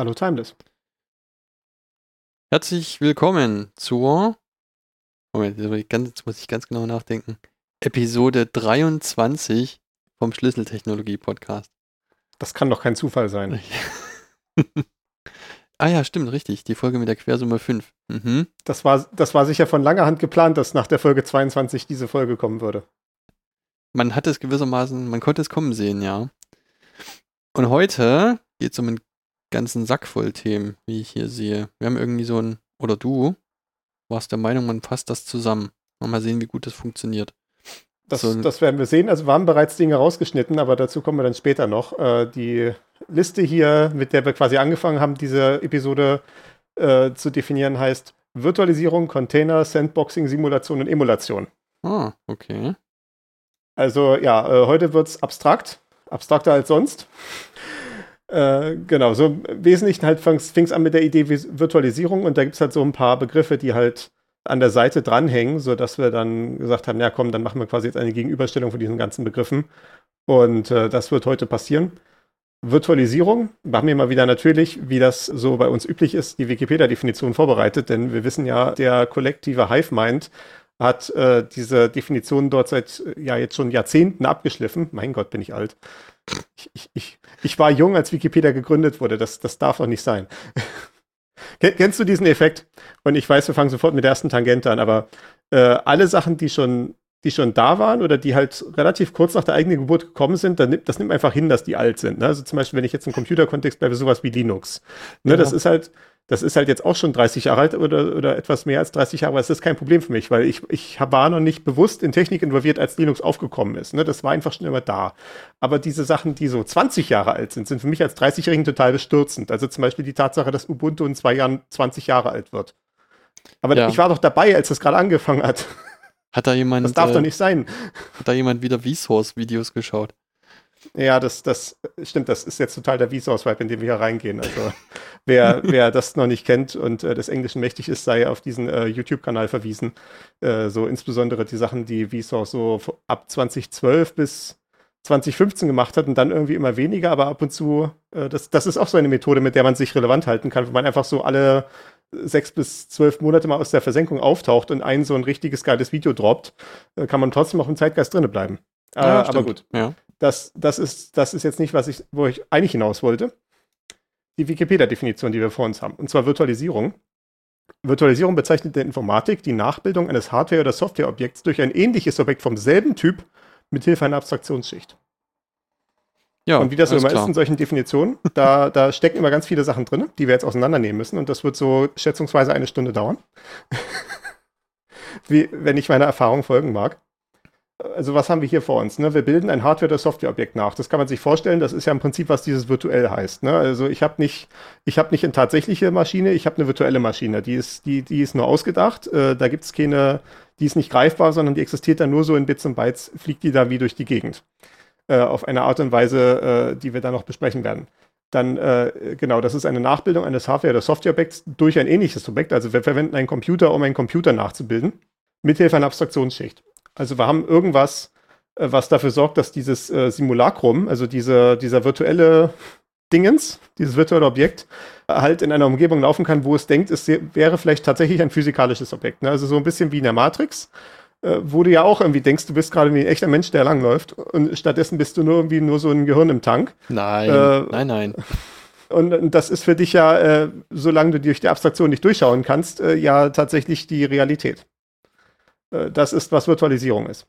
Hallo Timeless. Herzlich willkommen zur. Moment, jetzt muss ich ganz genau nachdenken. Episode 23 vom Schlüsseltechnologie Podcast. Das kann doch kein Zufall sein. ah ja, stimmt, richtig. Die Folge mit der Quersumme 5. Mhm. Das, war, das war sicher von langer Hand geplant, dass nach der Folge 22 diese Folge kommen würde. Man hat es gewissermaßen, man konnte es kommen sehen, ja. Und heute geht es um einen ganzen Sack voll Themen, wie ich hier sehe. Wir haben irgendwie so ein, oder du warst der Meinung, man fasst das zusammen. Mal sehen, wie gut das funktioniert. Das, so, das werden wir sehen. Also wir haben bereits Dinge rausgeschnitten, aber dazu kommen wir dann später noch. Äh, die Liste hier, mit der wir quasi angefangen haben, diese Episode äh, zu definieren, heißt Virtualisierung, Container, Sandboxing, Simulation und Emulation. Ah, okay. Also ja, äh, heute wird es abstrakt, abstrakter als sonst. Äh, genau, so im Wesentlichen halt fing es an mit der Idee Virtualisierung und da gibt es halt so ein paar Begriffe, die halt an der Seite dranhängen, sodass wir dann gesagt haben, ja komm, dann machen wir quasi jetzt eine Gegenüberstellung von diesen ganzen Begriffen. Und äh, das wird heute passieren. Virtualisierung machen wir mal wieder natürlich, wie das so bei uns üblich ist, die Wikipedia-Definition vorbereitet, denn wir wissen ja, der kollektive Hive-Mind hat äh, diese Definition dort seit ja jetzt schon Jahrzehnten abgeschliffen. Mein Gott, bin ich alt. Ich, ich, ich, ich war jung, als Wikipedia gegründet wurde. Das, das darf doch nicht sein. Kennst du diesen Effekt? Und ich weiß, wir fangen sofort mit der ersten Tangente an, aber äh, alle Sachen, die schon, die schon da waren oder die halt relativ kurz nach der eigenen Geburt gekommen sind, dann, das nimmt einfach hin, dass die alt sind. Ne? Also zum Beispiel, wenn ich jetzt im Computerkontext bleibe, sowas wie Linux. Ne? Ja. Das ist halt, das ist halt jetzt auch schon 30 Jahre alt oder, oder etwas mehr als 30 Jahre, aber es ist kein Problem für mich, weil ich, ich war noch nicht bewusst in Technik involviert, als Linux aufgekommen ist. Ne? Das war einfach schon immer da. Aber diese Sachen, die so 20 Jahre alt sind, sind für mich als 30-Jährigen total bestürzend. Also zum Beispiel die Tatsache, dass Ubuntu in zwei Jahren 20 Jahre alt wird. Aber ja. ich war doch dabei, als das gerade angefangen hat. Hat da jemand. Das darf äh, doch nicht sein. Hat da jemand wieder Vsauce-Videos geschaut? Ja, das, das stimmt, das ist jetzt total der Vsauce-Vibe, in den wir hier reingehen. Also wer, wer das noch nicht kennt und äh, des Englischen mächtig ist, sei auf diesen äh, YouTube-Kanal verwiesen. Äh, so insbesondere die Sachen, die Vsauce so ab 2012 bis 2015 gemacht hat und dann irgendwie immer weniger, aber ab und zu, äh, das, das ist auch so eine Methode, mit der man sich relevant halten kann, wo man einfach so alle sechs bis zwölf Monate mal aus der Versenkung auftaucht und ein so ein richtiges geiles Video droppt, äh, kann man trotzdem auch im Zeitgeist drinne bleiben. Ja, äh, aber gut. Ja. Das, das, ist, das ist jetzt nicht, was ich, wo ich eigentlich hinaus wollte. Die Wikipedia-Definition, die wir vor uns haben, und zwar Virtualisierung. Virtualisierung bezeichnet in der Informatik die Nachbildung eines Hardware- oder Softwareobjekts durch ein ähnliches Objekt vom selben Typ mit Hilfe einer Abstraktionsschicht. Ja, und wie das so immer klar. ist in solchen Definitionen, da, da stecken immer ganz viele Sachen drin, die wir jetzt auseinandernehmen müssen. Und das wird so schätzungsweise eine Stunde dauern. wie, wenn ich meiner Erfahrung folgen mag also was haben wir hier vor uns? Ne? Wir bilden ein Hardware- oder Softwareobjekt nach. Das kann man sich vorstellen. Das ist ja im Prinzip, was dieses virtuell heißt. Ne? Also ich habe nicht, ich habe nicht eine tatsächliche Maschine, ich habe eine virtuelle Maschine. Die ist, die, die ist nur ausgedacht. Äh, da gibt es keine, die ist nicht greifbar, sondern die existiert dann nur so in Bits und Bytes, fliegt die da wie durch die Gegend. Äh, auf eine Art und Weise, äh, die wir dann noch besprechen werden. Dann, äh, genau, das ist eine Nachbildung eines Hardware- oder Softwareobjekts durch ein ähnliches Objekt. Also wir verwenden einen Computer, um einen Computer nachzubilden, mithilfe einer Abstraktionsschicht. Also wir haben irgendwas, äh, was dafür sorgt, dass dieses äh, Simulacrum, also diese, dieser virtuelle Dingens, dieses virtuelle Objekt, halt in einer Umgebung laufen kann, wo es denkt, es wäre vielleicht tatsächlich ein physikalisches Objekt. Ne? Also so ein bisschen wie in der Matrix, äh, wo du ja auch irgendwie denkst, du bist gerade wie ein echter Mensch, der langläuft und stattdessen bist du nur irgendwie nur so ein Gehirn im Tank. Nein, äh, nein, nein. Und, und, das ist für dich ja, äh, solange du durch die Abstraktion nicht durchschauen kannst, äh, ja tatsächlich die Realität. Äh, das ist, was Virtualisierung ist.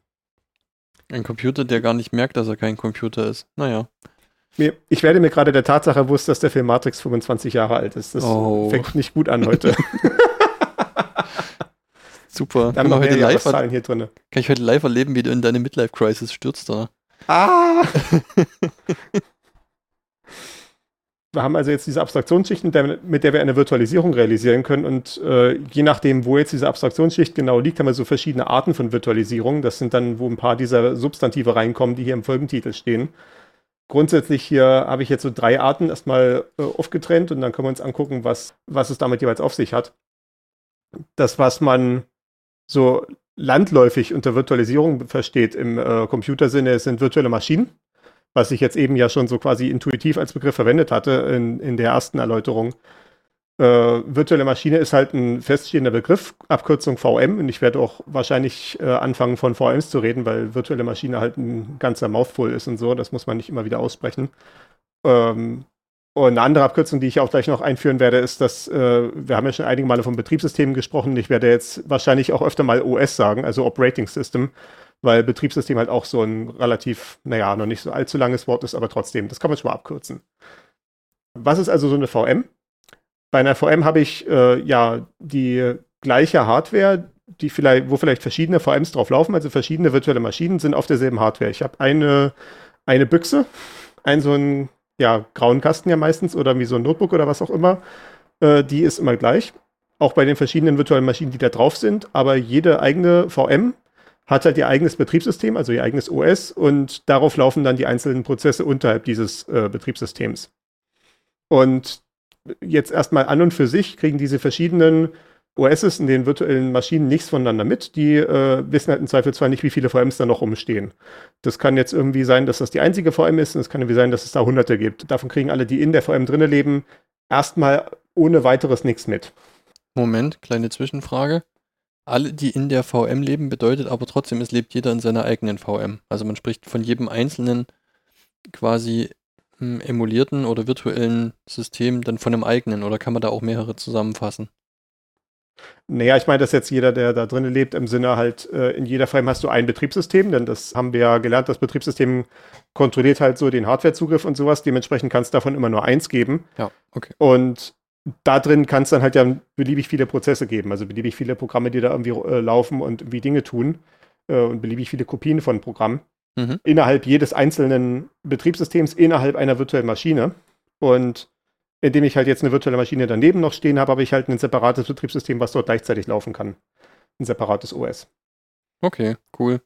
Ein Computer, der gar nicht merkt, dass er kein Computer ist. Naja. Ich werde mir gerade der Tatsache bewusst, dass der Film Matrix 25 Jahre alt ist. Das oh. fängt nicht gut an heute. Super. Dann haben wir heute live hier drin. Kann ich heute live erleben, wie du in deine Midlife-Crisis stürzt da? Ah! wir haben also jetzt diese Abstraktionsschicht, mit der, mit der wir eine Virtualisierung realisieren können. Und äh, je nachdem, wo jetzt diese Abstraktionsschicht genau liegt, haben wir so verschiedene Arten von Virtualisierung. Das sind dann, wo ein paar dieser Substantive reinkommen, die hier im Folgentitel stehen. Grundsätzlich hier habe ich jetzt so drei Arten erstmal äh, aufgetrennt und dann können wir uns angucken, was, was es damit jeweils auf sich hat. Das, was man so landläufig unter Virtualisierung versteht im äh, Computersinne, sind virtuelle Maschinen was ich jetzt eben ja schon so quasi intuitiv als Begriff verwendet hatte in, in der ersten Erläuterung. Äh, virtuelle Maschine ist halt ein feststehender Begriff, Abkürzung VM, und ich werde auch wahrscheinlich äh, anfangen von VMs zu reden, weil virtuelle Maschine halt ein ganzer Mouthful ist und so, das muss man nicht immer wieder aussprechen. Ähm, und eine andere Abkürzung, die ich auch gleich noch einführen werde, ist, dass äh, wir haben ja schon einige Male von Betriebssystemen gesprochen. Ich werde jetzt wahrscheinlich auch öfter mal OS sagen, also Operating System, weil Betriebssystem halt auch so ein relativ, naja, noch nicht so allzu langes Wort ist, aber trotzdem, das kann man schon mal abkürzen. Was ist also so eine VM? Bei einer VM habe ich äh, ja die gleiche Hardware, die vielleicht, wo vielleicht verschiedene VMs drauf laufen, also verschiedene virtuelle Maschinen sind auf derselben Hardware. Ich habe eine, eine Büchse, einen so einen ja, grauen Kasten ja meistens oder wie so ein Notebook oder was auch immer. Äh, die ist immer gleich. Auch bei den verschiedenen virtuellen Maschinen, die da drauf sind. Aber jede eigene VM hat halt ihr eigenes Betriebssystem, also ihr eigenes OS und darauf laufen dann die einzelnen Prozesse unterhalb dieses äh, Betriebssystems. Und jetzt erstmal an und für sich kriegen diese verschiedenen OSs in den virtuellen Maschinen nichts voneinander mit. Die äh, wissen halt im Zweifelsfall nicht, wie viele VMs da noch rumstehen. Das kann jetzt irgendwie sein, dass das die einzige VM ist und es kann irgendwie sein, dass es da hunderte gibt. Davon kriegen alle, die in der VM drinne leben, erstmal ohne weiteres nichts mit. Moment, kleine Zwischenfrage alle, die in der VM leben, bedeutet aber trotzdem, es lebt jeder in seiner eigenen VM. Also man spricht von jedem einzelnen quasi hm, emulierten oder virtuellen System dann von einem eigenen oder kann man da auch mehrere zusammenfassen? Naja, ich meine, dass jetzt jeder, der da drin lebt, im Sinne halt, äh, in jeder VM hast du ein Betriebssystem, denn das haben wir ja gelernt, das Betriebssystem kontrolliert halt so den Hardwarezugriff und sowas. Dementsprechend kannst du davon immer nur eins geben. Ja, okay. Und da drin kann es dann halt ja beliebig viele Prozesse geben, also beliebig viele Programme, die da irgendwie äh, laufen und irgendwie Dinge tun äh, und beliebig viele Kopien von Programmen mhm. innerhalb jedes einzelnen Betriebssystems, innerhalb einer virtuellen Maschine. Und indem ich halt jetzt eine virtuelle Maschine daneben noch stehen habe, habe ich halt ein separates Betriebssystem, was dort gleichzeitig laufen kann. Ein separates OS. Okay, cool.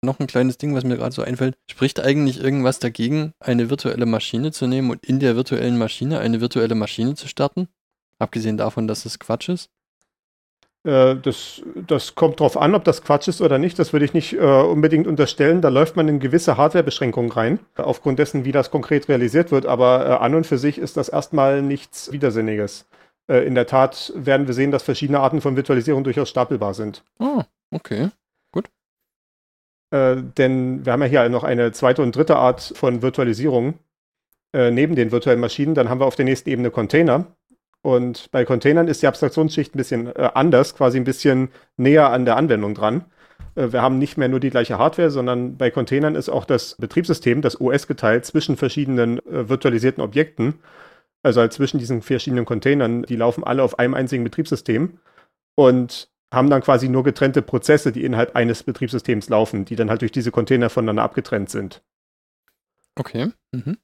Noch ein kleines Ding, was mir gerade so einfällt. Spricht eigentlich irgendwas dagegen, eine virtuelle Maschine zu nehmen und in der virtuellen Maschine eine virtuelle Maschine zu starten? Abgesehen davon, dass es Quatsch ist? Äh, das, das kommt drauf an, ob das Quatsch ist oder nicht. Das würde ich nicht äh, unbedingt unterstellen. Da läuft man in gewisse Hardwarebeschränkungen rein, aufgrund dessen, wie das konkret realisiert wird. Aber äh, an und für sich ist das erstmal nichts Widersinniges. Äh, in der Tat werden wir sehen, dass verschiedene Arten von Virtualisierung durchaus stapelbar sind. Oh, okay. Äh, denn wir haben ja hier noch eine zweite und dritte Art von Virtualisierung äh, neben den virtuellen Maschinen. Dann haben wir auf der nächsten Ebene Container. Und bei Containern ist die Abstraktionsschicht ein bisschen äh, anders, quasi ein bisschen näher an der Anwendung dran. Äh, wir haben nicht mehr nur die gleiche Hardware, sondern bei Containern ist auch das Betriebssystem, das OS geteilt zwischen verschiedenen äh, virtualisierten Objekten. Also halt zwischen diesen verschiedenen Containern, die laufen alle auf einem einzigen Betriebssystem. Und haben dann quasi nur getrennte Prozesse, die innerhalb eines Betriebssystems laufen, die dann halt durch diese Container voneinander abgetrennt sind. Okay. Mhm.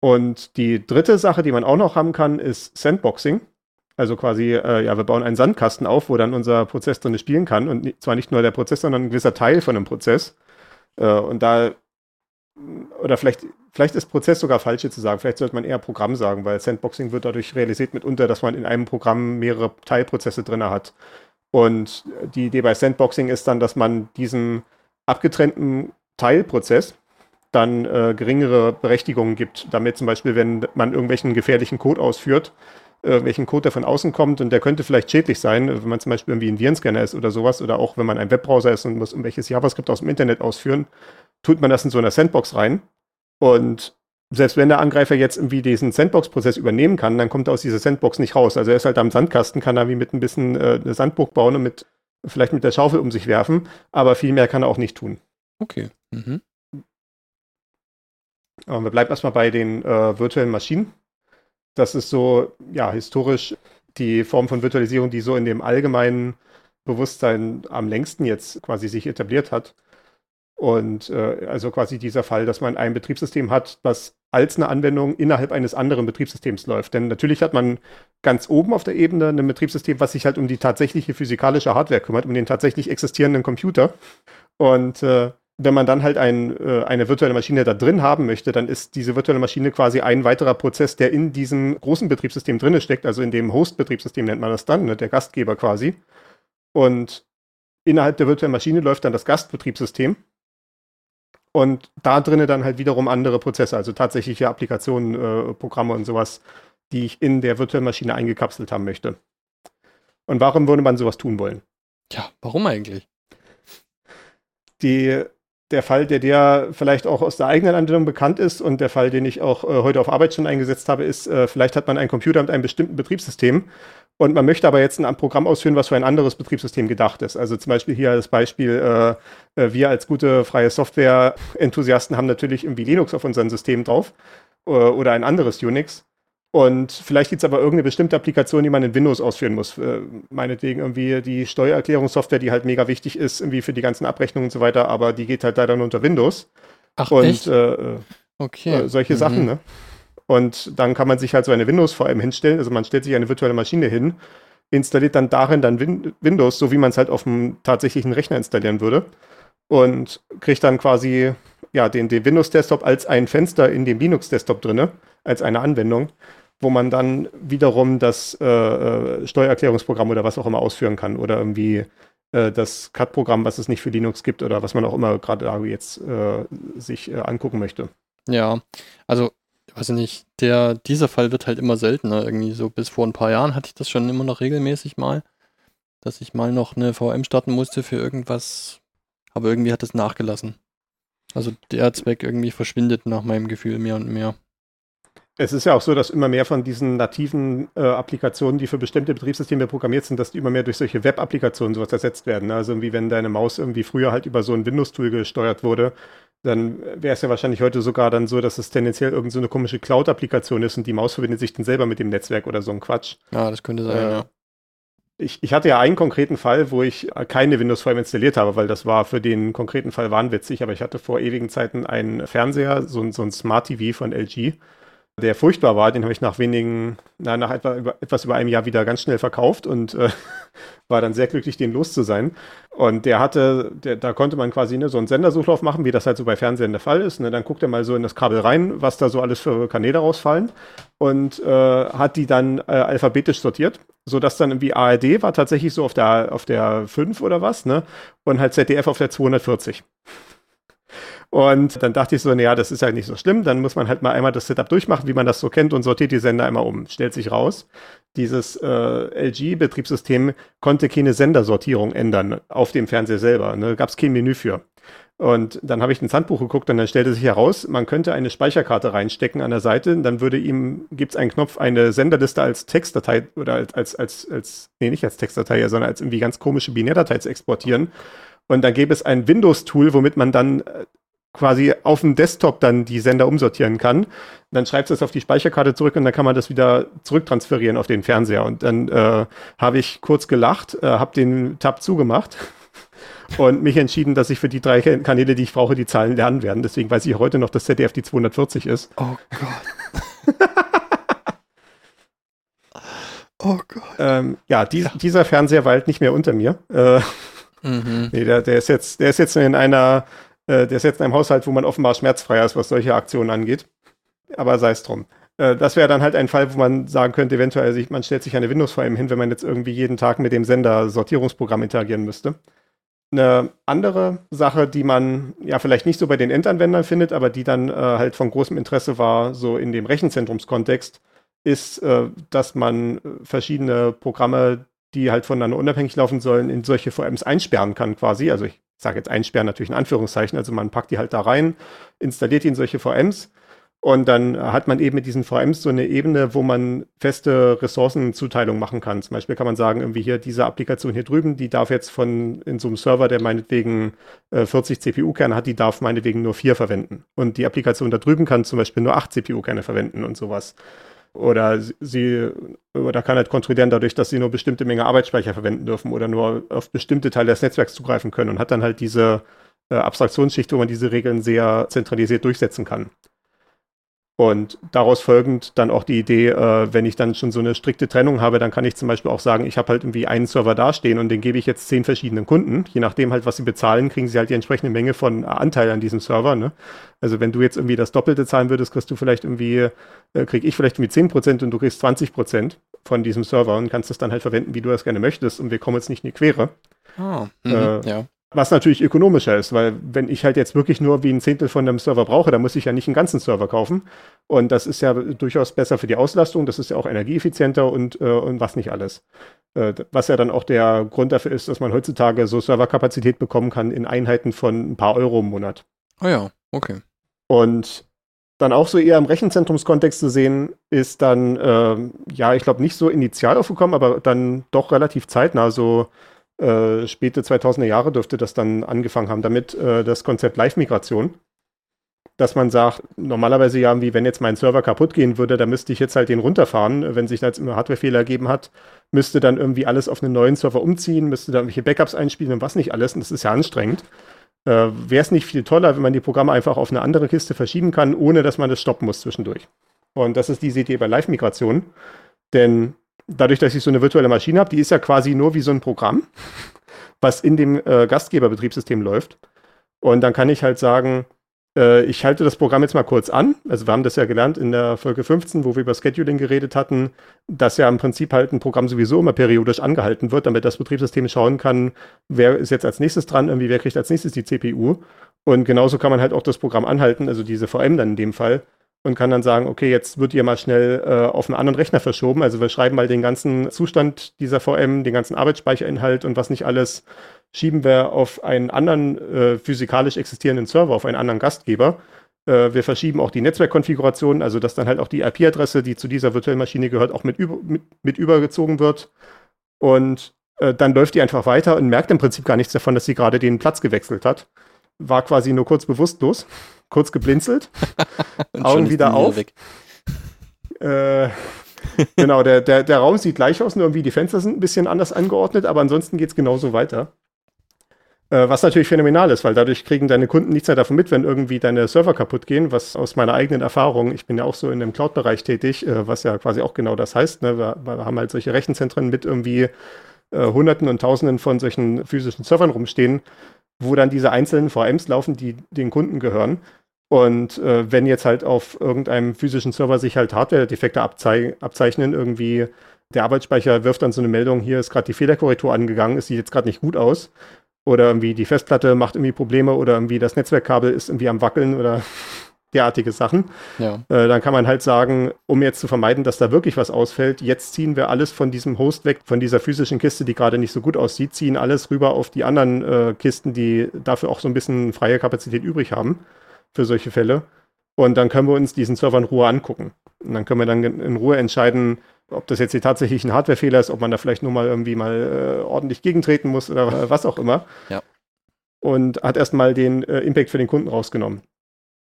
Und die dritte Sache, die man auch noch haben kann, ist Sandboxing. Also quasi, äh, ja, wir bauen einen Sandkasten auf, wo dann unser Prozess drin spielen kann. Und zwar nicht nur der Prozess, sondern ein gewisser Teil von einem Prozess. Äh, und da, oder vielleicht, vielleicht ist Prozess sogar falsch zu sagen. Vielleicht sollte man eher Programm sagen, weil Sandboxing wird dadurch realisiert mitunter, dass man in einem Programm mehrere Teilprozesse drin hat. Und die Idee bei Sandboxing ist dann, dass man diesem abgetrennten Teilprozess dann äh, geringere Berechtigungen gibt, damit zum Beispiel, wenn man irgendwelchen gefährlichen Code ausführt, äh, welchen Code, der von außen kommt und der könnte vielleicht schädlich sein, wenn man zum Beispiel irgendwie ein Virenscanner ist oder sowas oder auch wenn man ein Webbrowser ist und muss irgendwelches JavaScript aus dem Internet ausführen, tut man das in so einer Sandbox rein und selbst wenn der Angreifer jetzt irgendwie diesen Sandbox-Prozess übernehmen kann, dann kommt er aus dieser Sandbox nicht raus. Also er ist halt am Sandkasten, kann er wie mit ein bisschen äh, eine Sandburg bauen und mit vielleicht mit der Schaufel um sich werfen, aber viel mehr kann er auch nicht tun. Okay. Mhm. Aber wir bleiben erstmal bei den äh, virtuellen Maschinen. Das ist so, ja, historisch die Form von Virtualisierung, die so in dem allgemeinen Bewusstsein am längsten jetzt quasi sich etabliert hat. Und äh, also quasi dieser Fall, dass man ein Betriebssystem hat, was als eine Anwendung innerhalb eines anderen Betriebssystems läuft. Denn natürlich hat man ganz oben auf der Ebene ein Betriebssystem, was sich halt um die tatsächliche physikalische Hardware kümmert, um den tatsächlich existierenden Computer. Und äh, wenn man dann halt ein, äh, eine virtuelle Maschine da drin haben möchte, dann ist diese virtuelle Maschine quasi ein weiterer Prozess, der in diesem großen Betriebssystem drinne steckt, also in dem Host-Betriebssystem nennt man das dann, ne, der Gastgeber quasi. Und innerhalb der virtuellen Maschine läuft dann das Gastbetriebssystem und da drinnen dann halt wiederum andere Prozesse, also tatsächliche Applikationen, äh, Programme und sowas, die ich in der virtuellen Maschine eingekapselt haben möchte. Und warum würde man sowas tun wollen? Ja, warum eigentlich? Die, der Fall, der dir vielleicht auch aus der eigenen Anwendung bekannt ist und der Fall, den ich auch äh, heute auf Arbeit schon eingesetzt habe, ist, äh, vielleicht hat man einen Computer mit einem bestimmten Betriebssystem und man möchte aber jetzt ein Programm ausführen, was für ein anderes Betriebssystem gedacht ist. Also zum Beispiel hier das Beispiel, äh, äh, wir als gute freie Software-Enthusiasten haben natürlich irgendwie Linux auf unseren Systemen drauf äh, oder ein anderes Unix. Und vielleicht gibt es aber irgendeine bestimmte Applikation, die man in Windows ausführen muss. Äh, meinetwegen irgendwie die Steuererklärungssoftware, die halt mega wichtig ist, irgendwie für die ganzen Abrechnungen und so weiter, aber die geht halt leider nur unter Windows. Ach, und echt? äh, äh, Okay. solche Mhm. Sachen, ne? Und dann kann man sich halt so eine Windows-VM hinstellen. Also man stellt sich eine virtuelle Maschine hin, installiert dann darin dann Win Windows, so wie man es halt auf einem tatsächlichen Rechner installieren würde. Und kriegt dann quasi ja, den, den Windows-Desktop als ein Fenster in dem Linux-Desktop drinne, als eine Anwendung, wo man dann wiederum das äh, äh, Steuererklärungsprogramm oder was auch immer ausführen kann. Oder irgendwie äh, das CAD-Programm, was es nicht für Linux gibt oder was man auch immer gerade jetzt äh, sich äh, angucken möchte. Ja, also, weiß ich nicht, der, dieser Fall wird halt immer seltener. Irgendwie so bis vor ein paar Jahren hatte ich das schon immer noch regelmäßig mal, dass ich mal noch eine VM starten musste für irgendwas, aber irgendwie hat es nachgelassen. Also der Zweck irgendwie verschwindet nach meinem Gefühl mehr und mehr. Es ist ja auch so, dass immer mehr von diesen nativen äh, Applikationen, die für bestimmte Betriebssysteme programmiert sind, dass die immer mehr durch solche Web-Applikationen sowas ersetzt werden. ne? Also irgendwie, wenn deine Maus irgendwie früher halt über so ein Windows-Tool gesteuert wurde, dann wäre es ja wahrscheinlich heute sogar dann so, dass es tendenziell irgendeine so eine komische Cloud-Applikation ist und die Maus verbindet sich dann selber mit dem Netzwerk oder so ein Quatsch. Ja, das könnte sein, Äh, ja. Ich, ich hatte ja einen konkreten Fall, wo ich keine Windows VM installiert habe, weil das war für den konkreten Fall wahnwitzig, aber ich hatte vor ewigen Zeiten einen Fernseher, so, ein- so ein Smart TV von LG, der furchtbar war. Den habe ich nach wenigen, na, nach etwa, über, etwas über einem Jahr wieder ganz schnell verkauft und äh, war dann sehr glücklich, den los zu sein. Und der hatte, der, da konnte man quasi ne, so einen Sendersuchlauf machen, wie das halt so bei Fernsehen der Fall ist. Ne? Dann guckt er mal so in das Kabel rein, was da so alles für Kanäle rausfallen und äh, hat die dann äh, alphabetisch sortiert, sodass dann irgendwie ARD war tatsächlich so auf der, auf der 5 oder was, ne? Und halt ZDF auf der 240. Und dann dachte ich so, naja, das ist ja nicht so schlimm. Dann muss man halt mal einmal das Setup durchmachen, wie man das so kennt und sortiert die Sender einmal um. Stellt sich raus, dieses äh, LG-Betriebssystem konnte keine Sendersortierung ändern auf dem Fernseher selber. Ne? Gab es kein Menü für. Und dann habe ich ins Handbuch geguckt und dann stellte sich heraus, man könnte eine Speicherkarte reinstecken an der Seite, dann würde ihm, gibt es einen Knopf, eine Senderliste als Textdatei oder als, als, als, als, nee, nicht als Textdatei, sondern als irgendwie ganz komische Binärdatei zu exportieren. Und dann gäbe es ein Windows-Tool, womit man dann äh, quasi auf dem Desktop dann die Sender umsortieren kann. Dann schreibt es das auf die Speicherkarte zurück und dann kann man das wieder zurücktransferieren auf den Fernseher. Und dann äh, habe ich kurz gelacht, äh, habe den Tab zugemacht und mich entschieden, dass ich für die drei Kanäle, die ich brauche, die Zahlen lernen werden. Deswegen weiß ich heute noch, dass ZDF die 240 ist. Oh Gott. oh Gott. Ähm, ja, dies, dieser Fernseher weilt nicht mehr unter mir. Äh, Mhm. nee, der, der ist jetzt, der ist jetzt in einer, äh, der ist jetzt in einem Haushalt, wo man offenbar schmerzfreier ist, was solche Aktionen angeht. Aber sei es drum. Äh, das wäre dann halt ein Fall, wo man sagen könnte, eventuell, sich, man stellt sich eine Windows-VM hin, wenn man jetzt irgendwie jeden Tag mit dem Sender-Sortierungsprogramm interagieren müsste. Eine andere Sache, die man ja vielleicht nicht so bei den Endanwendern findet, aber die dann äh, halt von großem Interesse war, so in dem Rechenzentrumskontext, ist, äh, dass man äh, verschiedene Programme, die halt voneinander unabhängig laufen sollen, in solche VMs einsperren kann quasi. Also ich sage jetzt einsperren natürlich in Anführungszeichen. Also man packt die halt da rein, installiert die in solche VMs und dann hat man eben mit diesen VMs so eine Ebene, wo man feste Ressourcenzuteilung machen kann. Zum Beispiel kann man sagen, irgendwie hier diese Applikation hier drüben, die darf jetzt von in so einem Server, der meinetwegen äh, 40 CPU-Kerne hat, die darf meinetwegen nur vier verwenden. Und die Applikation da drüben kann zum Beispiel nur acht CPU-Kerne verwenden und sowas. Oder sie oder kann halt kontrollieren dadurch, dass sie nur bestimmte Menge Arbeitsspeicher verwenden dürfen oder nur auf bestimmte Teile des Netzwerks zugreifen können und hat dann halt diese äh, Abstraktionsschicht, wo man diese Regeln sehr zentralisiert durchsetzen kann. Und daraus folgend dann auch die Idee, äh, wenn ich dann schon so eine strikte Trennung habe, dann kann ich zum Beispiel auch sagen, ich habe halt irgendwie einen Server dastehen und den gebe ich jetzt zehn verschiedenen Kunden. Je nachdem halt, was sie bezahlen, kriegen sie halt die entsprechende Menge von Anteil an diesem Server. Ne? Also wenn du jetzt irgendwie das Doppelte zahlen würdest, kriegst du vielleicht irgendwie, äh, krieg ich vielleicht irgendwie 10% und du kriegst 20% von diesem Server und kannst das dann halt verwenden, wie du das gerne möchtest und wir kommen jetzt nicht in die Quere. Ah, mhm, Äh, ja. Was natürlich ökonomischer ist, weil wenn ich halt jetzt wirklich nur wie ein Zehntel von einem Server brauche, dann muss ich ja nicht einen ganzen Server kaufen. Und das ist ja durchaus besser für die Auslastung, das ist ja auch energieeffizienter und, äh, und was nicht alles. Äh, was ja dann auch der Grund dafür ist, dass man heutzutage so Serverkapazität bekommen kann in Einheiten von ein paar Euro im Monat. Ah ja, okay. Und dann auch so eher im Rechenzentrumskontext zu sehen, ist dann, ähm, ja, ich glaube, nicht so initial aufgekommen, aber dann doch relativ zeitnah, so äh, späte 2000er Jahre dürfte das dann angefangen haben, damit äh, das Konzept Live-Migration, dass man sagt, normalerweise ja, wie wenn jetzt mein Server kaputt gehen würde, dann müsste ich jetzt halt den runterfahren. Wenn sich da jetzt immer Hardwarefehler ergeben hat, müsste dann irgendwie alles auf einen neuen Server umziehen, müsste da irgendwelche Backups einspielen und was nicht alles. Und das ist ja anstrengend. Äh, Wäre es nicht viel toller, wenn man die Programme einfach auf eine andere Kiste verschieben kann, ohne dass man das stoppen muss zwischendurch. Und das ist diese Idee bei Live-Migration. Denn dadurch, dass ich so eine virtuelle Maschine habe, die ist ja quasi nur wie so ein Programm, was in dem äh, Gastgeberbetriebssystem läuft. Und dann kann ich halt sagen, äh, ich halte das Programm jetzt mal kurz an. Also wir haben das ja gelernt in der Folge 15, wo wir über Scheduling geredet hatten, dass ja im Prinzip halt ein Programm sowieso immer periodisch angehalten wird, damit das Betriebssystem schauen kann, wer ist jetzt als nächstes dran, irgendwie wer kriegt als nächstes die CPU. Und genauso kann man halt auch das Programm anhalten, also diese VM dann in dem Fall, und kann dann sagen, okay, jetzt wird ihr mal schnell äh, auf einen anderen Rechner verschoben. Also wir schreiben mal den ganzen Zustand dieser VM, den ganzen Arbeitsspeicherinhalt und was nicht alles, schieben wir auf einen anderen äh, physikalisch existierenden Server, auf einen anderen Gastgeber. Äh, wir verschieben auch die Netzwerkkonfiguration, also dass dann halt auch die IP-Adresse, die zu dieser virtuellen Maschine gehört, auch mit, über, mit, mit übergezogen wird. Und äh, dann läuft die einfach weiter und merkt im Prinzip gar nichts davon, dass sie gerade den Platz gewechselt hat. War quasi nur kurz bewusstlos kurz geblinzelt, Und Augen wieder auf. weg. Äh, genau, der, der, der Raum sieht gleich aus, nur irgendwie die Fenster sind ein bisschen anders angeordnet, aber ansonsten geht es genauso weiter. Äh, was natürlich phänomenal ist, weil dadurch kriegen deine Kunden nichts mehr davon mit, wenn irgendwie deine Server kaputt gehen, was aus meiner eigenen Erfahrung, ich bin ja auch so in dem Cloud-Bereich tätig, äh, was ja quasi auch genau das heißt. Ne? Wir, wir haben halt solche Rechenzentren mit irgendwie äh, Hunderten und Tausenden von solchen physischen Servern rumstehen, wo dann diese einzelnen VMs laufen, die den Kunden gehören. Und äh, wenn jetzt halt auf irgendeinem physischen Server sich halt Hardware-Defekte abzei abzeichnen, irgendwie der Arbeitsspeicher wirft dann so eine Meldung, hier ist gerade die Fehlerkorrektur angegangen, es sieht jetzt gerade nicht gut aus. Oder irgendwie die Festplatte macht irgendwie Probleme oder irgendwie das Netzwerkkabel ist irgendwie am Wackeln oder derartige Sachen. Ja. Äh, dann kann man halt sagen, um jetzt zu vermeiden, dass da wirklich was ausfällt, jetzt ziehen wir alles von diesem Host weg, von dieser physischen Kiste, die gerade nicht so gut aussieht, ziehen alles rüber auf die anderen äh, Kisten, die dafür auch so ein bisschen freie Kapazität übrig haben für solche Fälle. Und dann können wir uns diesen Server in Ruhe angucken. Und dann können wir dann in Ruhe entscheiden, ob das jetzt hier tatsächlich ein Hardwarefehler ist, ob man da vielleicht nur mal irgendwie mal äh, ordentlich gegentreten muss oder was auch immer. Ja. Und hat erstmal den äh, Impact für den Kunden rausgenommen.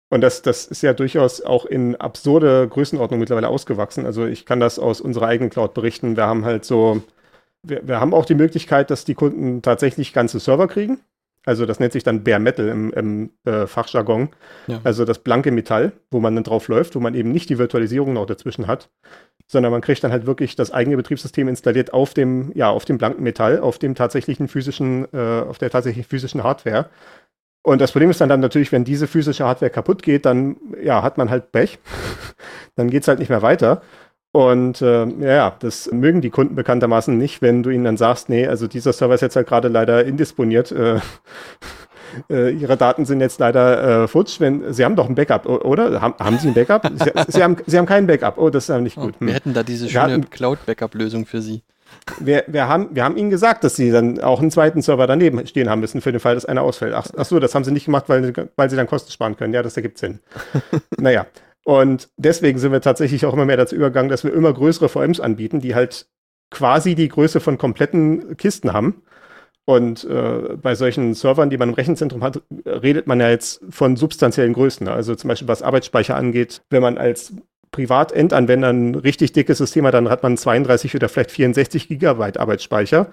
Und das, das ist ja durchaus auch in absurde Größenordnung mittlerweile ausgewachsen. Also ich kann das aus unserer eigenen Cloud berichten. Wir haben halt so, wir, wir haben auch die Möglichkeit, dass die Kunden tatsächlich ganze Server kriegen. Also das nennt sich dann Bare Metal im, im äh, Fachjargon. Ja. Also das blanke Metall, wo man dann drauf läuft, wo man eben nicht die Virtualisierung noch dazwischen hat, sondern man kriegt dann halt wirklich das eigene Betriebssystem installiert auf dem, ja, auf dem blanken Metall, auf dem tatsächlichen physischen, äh, auf der tatsächlich physischen Hardware. Und das Problem ist dann, dann natürlich, wenn diese physische Hardware kaputt geht, dann ja, hat man halt Pech. dann geht es halt nicht mehr weiter. Und äh, ja, das mögen die Kunden bekanntermaßen nicht, wenn du ihnen dann sagst, nee, also dieser Server ist jetzt halt gerade leider indisponiert. Äh, äh, ihre Daten sind jetzt leider äh, futsch. Wenn, sie haben doch ein Backup, oder? Haben, haben Sie ein Backup? sie, sie, haben, sie haben kein Backup. Oh, das ist ja nicht Oh, gut. wir Hm. hätten da diese Wir schöne Cloud-Backup-Lösung für Sie. Wir, wir, haben, wir haben ihnen gesagt, dass sie dann auch einen zweiten Server daneben stehen haben müssen, für den Fall, dass einer ausfällt. Ach, ach so, das haben sie nicht gemacht, weil, weil sie dann Kosten sparen können. Ja, das ergibt Sinn. naja. Und deswegen sind wir tatsächlich auch immer mehr dazu übergegangen, dass wir immer größere VMs anbieten, die halt quasi die Größe von kompletten Kisten haben. Und äh, bei solchen Servern, die man im Rechenzentrum hat, redet man ja jetzt von substanziellen Größen. Also zum Beispiel was Arbeitsspeicher angeht, wenn man als Privatendanwender ein richtig dickes System hat, dann hat man 32 oder vielleicht 64 Gigabyte Arbeitsspeicher.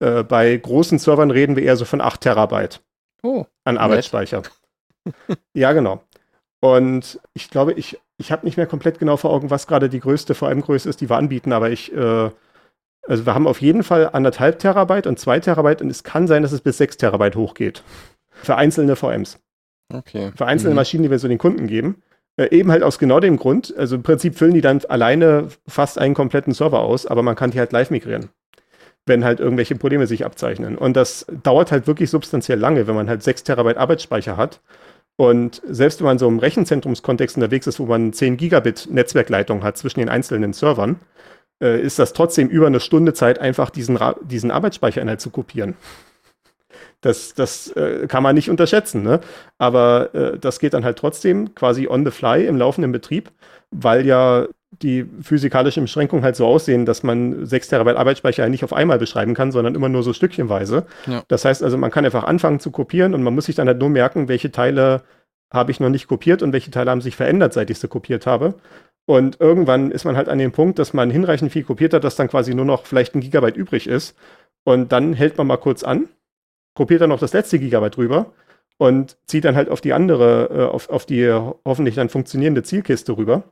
Äh, bei großen Servern reden wir eher so von 8 Terabyte. Oh. An Arbeitsspeicher. ja, genau. Und ich glaube, ich, ich habe nicht mehr komplett genau vor Augen, was gerade die größte VM-Größe ist, die wir anbieten, aber ich, äh, also wir haben auf jeden Fall anderthalb Terabyte und zwei Terabyte und es kann sein, dass es bis sechs Terabyte hochgeht. Für einzelne VMs. Okay. Für einzelne Mhm. Maschinen, die wir so den Kunden geben. Äh, eben halt aus genau dem Grund. Also im Prinzip füllen die dann alleine fast einen kompletten Server aus, aber man kann die halt live migrieren. Wenn halt irgendwelche Probleme sich abzeichnen. Und das dauert halt wirklich substanziell lange, wenn man halt 6 Terabyte Arbeitsspeicher hat. Und selbst wenn man so im Rechenzentrumskontext unterwegs ist, wo man 10 Gigabit Netzwerkleitung hat zwischen den einzelnen Servern, äh, ist das trotzdem über eine Stunde Zeit, einfach diesen, diesen Arbeitsspeicherinhalt zu kopieren. Das, das äh, kann man nicht unterschätzen, ne? Aber äh, das geht dann halt trotzdem quasi on the fly im laufenden Betrieb, weil ja die physikalischen Beschränkungen halt so aussehen, dass man 6 Terabyte Arbeitsspeicher nicht auf einmal beschreiben kann, sondern immer nur so stückchenweise. Ja. Das heißt also, man kann einfach anfangen zu kopieren und man muss sich dann halt nur merken, welche Teile habe ich noch nicht kopiert und welche Teile haben sich verändert, seit ich sie kopiert habe. Und irgendwann ist man halt an dem Punkt, dass man hinreichend viel kopiert hat, dass dann quasi nur noch vielleicht ein Gigabyte übrig ist. Und dann hält man mal kurz an, kopiert dann noch das letzte Gigabyte rüber und zieht dann halt auf die andere, äh, auf, auf die hoffentlich dann funktionierende Zielkiste rüber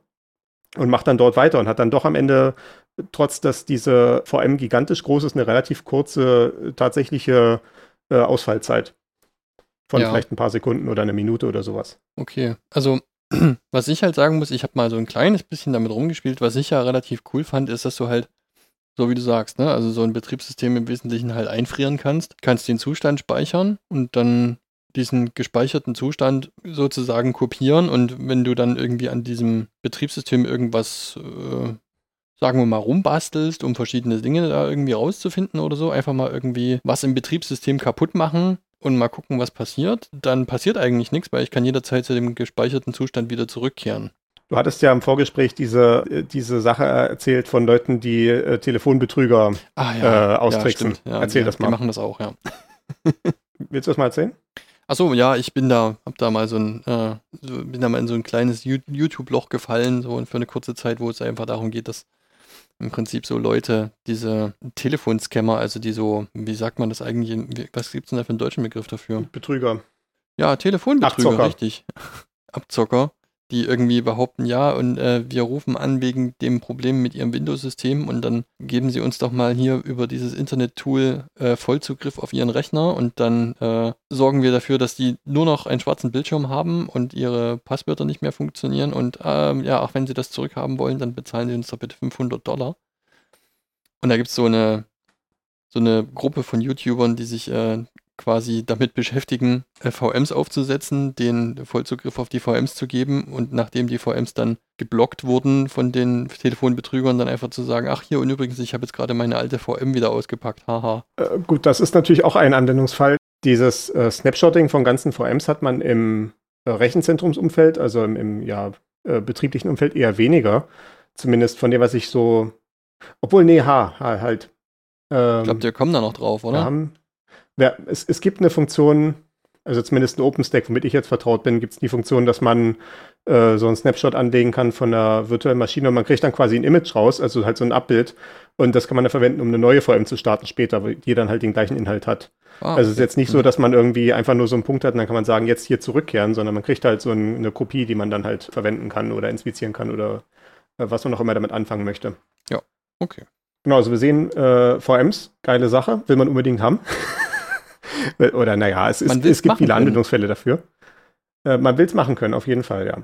und macht dann dort weiter und hat dann doch am Ende, trotz dass diese VM gigantisch groß ist, eine relativ kurze äh, tatsächliche äh, Ausfallzeit. Von Ja. vielleicht ein paar Sekunden oder eine Minute oder sowas. Okay, also was ich halt sagen muss, ich habe mal so ein kleines bisschen damit rumgespielt. Was ich ja relativ cool fand, ist, dass du halt, so wie du sagst, ne, also so ein Betriebssystem im Wesentlichen halt einfrieren kannst, kannst den Zustand speichern und dann diesen gespeicherten Zustand sozusagen kopieren. Und wenn du dann irgendwie an diesem Betriebssystem irgendwas, äh, sagen wir mal, rumbastelst, um verschiedene Dinge da irgendwie rauszufinden oder so, einfach mal irgendwie was im Betriebssystem kaputt machen und mal gucken, was passiert, dann passiert eigentlich nichts, weil ich kann jederzeit zu dem gespeicherten Zustand wieder zurückkehren. Du hattest ja im Vorgespräch diese, äh, diese Sache erzählt von Leuten, die äh, Telefonbetrüger. Ah Äh, austricksen. stimmt. Ja, Erzähl das mal. Die machen das auch, ja. Willst du das mal erzählen? Achso, ja, ich bin da, hab da mal so ein, äh, so, bin da mal in so ein kleines Yo- YouTube-Loch gefallen, so für eine kurze Zeit, wo es einfach darum geht, dass im Prinzip so Leute, diese Telefonscammer, also die so, wie sagt man das eigentlich, was gibt's denn da für einen deutschen Begriff dafür? Betrüger. Ja, Telefonbetrüger, Abzocker. richtig. Abzocker, die irgendwie behaupten, ja, und äh, wir rufen an wegen dem Problem mit ihrem Windows-System und dann geben sie uns doch mal hier über dieses Internet-Tool äh, Vollzugriff auf ihren Rechner und dann äh, sorgen wir dafür, dass die nur noch einen schwarzen Bildschirm haben und ihre Passwörter nicht mehr funktionieren und ähm, ja, auch wenn sie das zurückhaben wollen, dann bezahlen sie uns doch bitte 500 Dollar. Und da gibt es so eine, so eine Gruppe von YouTubern, die sich äh, quasi damit beschäftigen, äh, VMs aufzusetzen, den Vollzugriff auf die VMs zu geben und nachdem die VMs dann geblockt wurden von den Telefonbetrügern, dann einfach zu sagen, ach hier und übrigens, ich habe jetzt gerade meine alte VM wieder ausgepackt, haha. Äh, gut, das ist natürlich auch ein Anwendungsfall. Dieses äh, Snapshotting von ganzen VMs hat man im äh, Rechenzentrumsumfeld, also im, im ja, äh, betrieblichen Umfeld eher weniger. Zumindest von dem, was ich so. Obwohl, nee, ha, ha halt. Ähm, Ich glaube, wir kommen da noch drauf, wir oder? haben, wir, es, es gibt eine Funktion, also zumindest ein OpenStack, womit ich jetzt vertraut bin, gibt es die Funktion, dass man äh, so einen Snapshot anlegen kann von einer virtuellen Maschine und man kriegt dann quasi ein Image raus, also halt so ein Abbild. Und das kann man dann verwenden, um eine neue VM zu starten später, die dann halt den gleichen Inhalt hat. Ah, Also es ist jetzt nicht so, dass man irgendwie einfach nur so einen Punkt hat und dann kann man sagen, jetzt hier zurückkehren, sondern man kriegt halt so ein, eine Kopie, die man dann halt verwenden kann oder inspizieren kann oder äh, was man auch immer damit anfangen möchte. Okay. Genau, also wir sehen äh, VMs, geile Sache, will man unbedingt haben. oder naja, es, ist, es gibt viele können. Anwendungsfälle dafür. Äh, man will es machen können, auf jeden Fall, ja.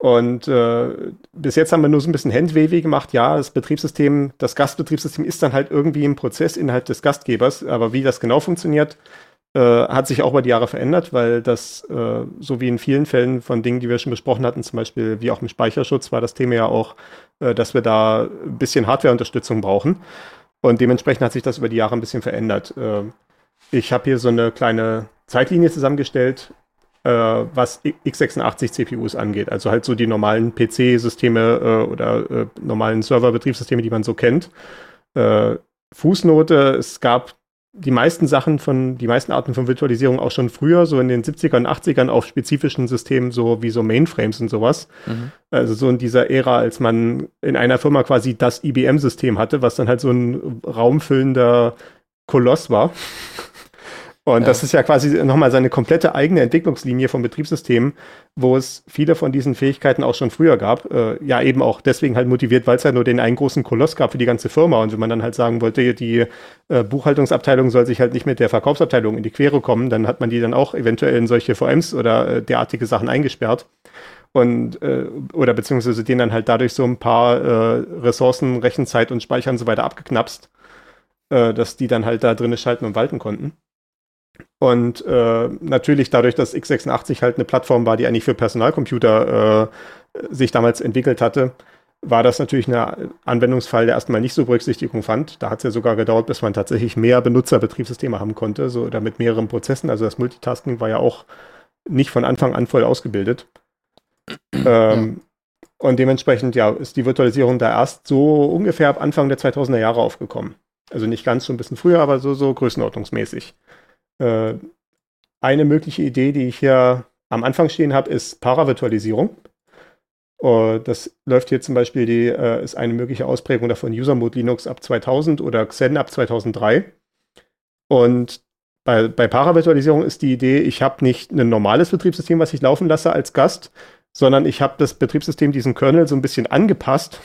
Und äh, bis jetzt haben wir nur so ein bisschen Handwavy gemacht. Ja, das Betriebssystem, das Gastbetriebssystem ist dann halt irgendwie im Prozess innerhalb des Gastgebers. Aber wie das genau funktioniert, äh, hat sich auch über die Jahre verändert, weil das, äh, so wie in vielen Fällen von Dingen, die wir schon besprochen hatten, zum Beispiel wie auch im Speicherschutz, war das Thema ja auch, äh, dass wir da ein bisschen Hardwareunterstützung brauchen. Und dementsprechend hat sich das über die Jahre ein bisschen verändert. Ich habe hier so eine kleine Zeitlinie zusammengestellt, äh, was x86 CPUs angeht. Also halt so die normalen PC-Systeme äh, oder äh, normalen Server-Betriebssysteme, die man so kennt. Äh, Fußnote, es gab die meisten Sachen von, die meisten Arten von Virtualisierung auch schon früher, so in den 70ern, 80ern auf spezifischen Systemen, so wie so Mainframes und sowas. Mhm. Also so in dieser Ära, als man in einer Firma quasi das IBM-System hatte, was dann halt so ein raumfüllender Koloss war. Und Ja. das ist ja quasi nochmal seine komplette eigene Entwicklungslinie vom Betriebssystem, wo es viele von diesen Fähigkeiten auch schon früher gab. Äh, ja, eben auch deswegen halt motiviert, weil es ja nur den einen großen Koloss gab für die ganze Firma. Und wenn man dann halt sagen wollte, die äh, Buchhaltungsabteilung soll sich halt nicht mit der Verkaufsabteilung in die Quere kommen, dann hat man die dann auch eventuell in solche VMs oder äh, derartige Sachen eingesperrt. Und, äh, oder beziehungsweise denen dann halt dadurch so ein paar äh, Ressourcen, Rechenzeit und Speicher und so weiter abgeknapst, äh, dass die dann halt da drin schalten und walten konnten. Und äh, natürlich dadurch, dass x86 halt eine Plattform war, die eigentlich für Personalcomputer äh, sich damals entwickelt hatte, war das natürlich ein Anwendungsfall, der erstmal nicht so Berücksichtigung fand. Da hat es ja sogar gedauert, bis man tatsächlich mehr Benutzerbetriebssysteme haben konnte, so oder mit mehreren Prozessen. Also das Multitasking war ja auch nicht von Anfang an voll ausgebildet. ähm, Und dementsprechend ja, ist die Virtualisierung da erst so ungefähr ab Anfang der 2000er Jahre aufgekommen. Also nicht ganz so ein bisschen früher, aber so, so größenordnungsmäßig. Äh, eine mögliche Idee, die ich hier am Anfang stehen habe, ist Paravirtualisierung. Uh, das läuft hier zum Beispiel, die äh, ist eine mögliche Ausprägung davon User Mode Linux ab 2000 oder Xen ab 2003. Und bei, bei Paravirtualisierung ist die Idee, ich habe nicht ein normales Betriebssystem, was ich laufen lasse als Gast, sondern ich habe das Betriebssystem, diesen Kernel, so ein bisschen angepasst,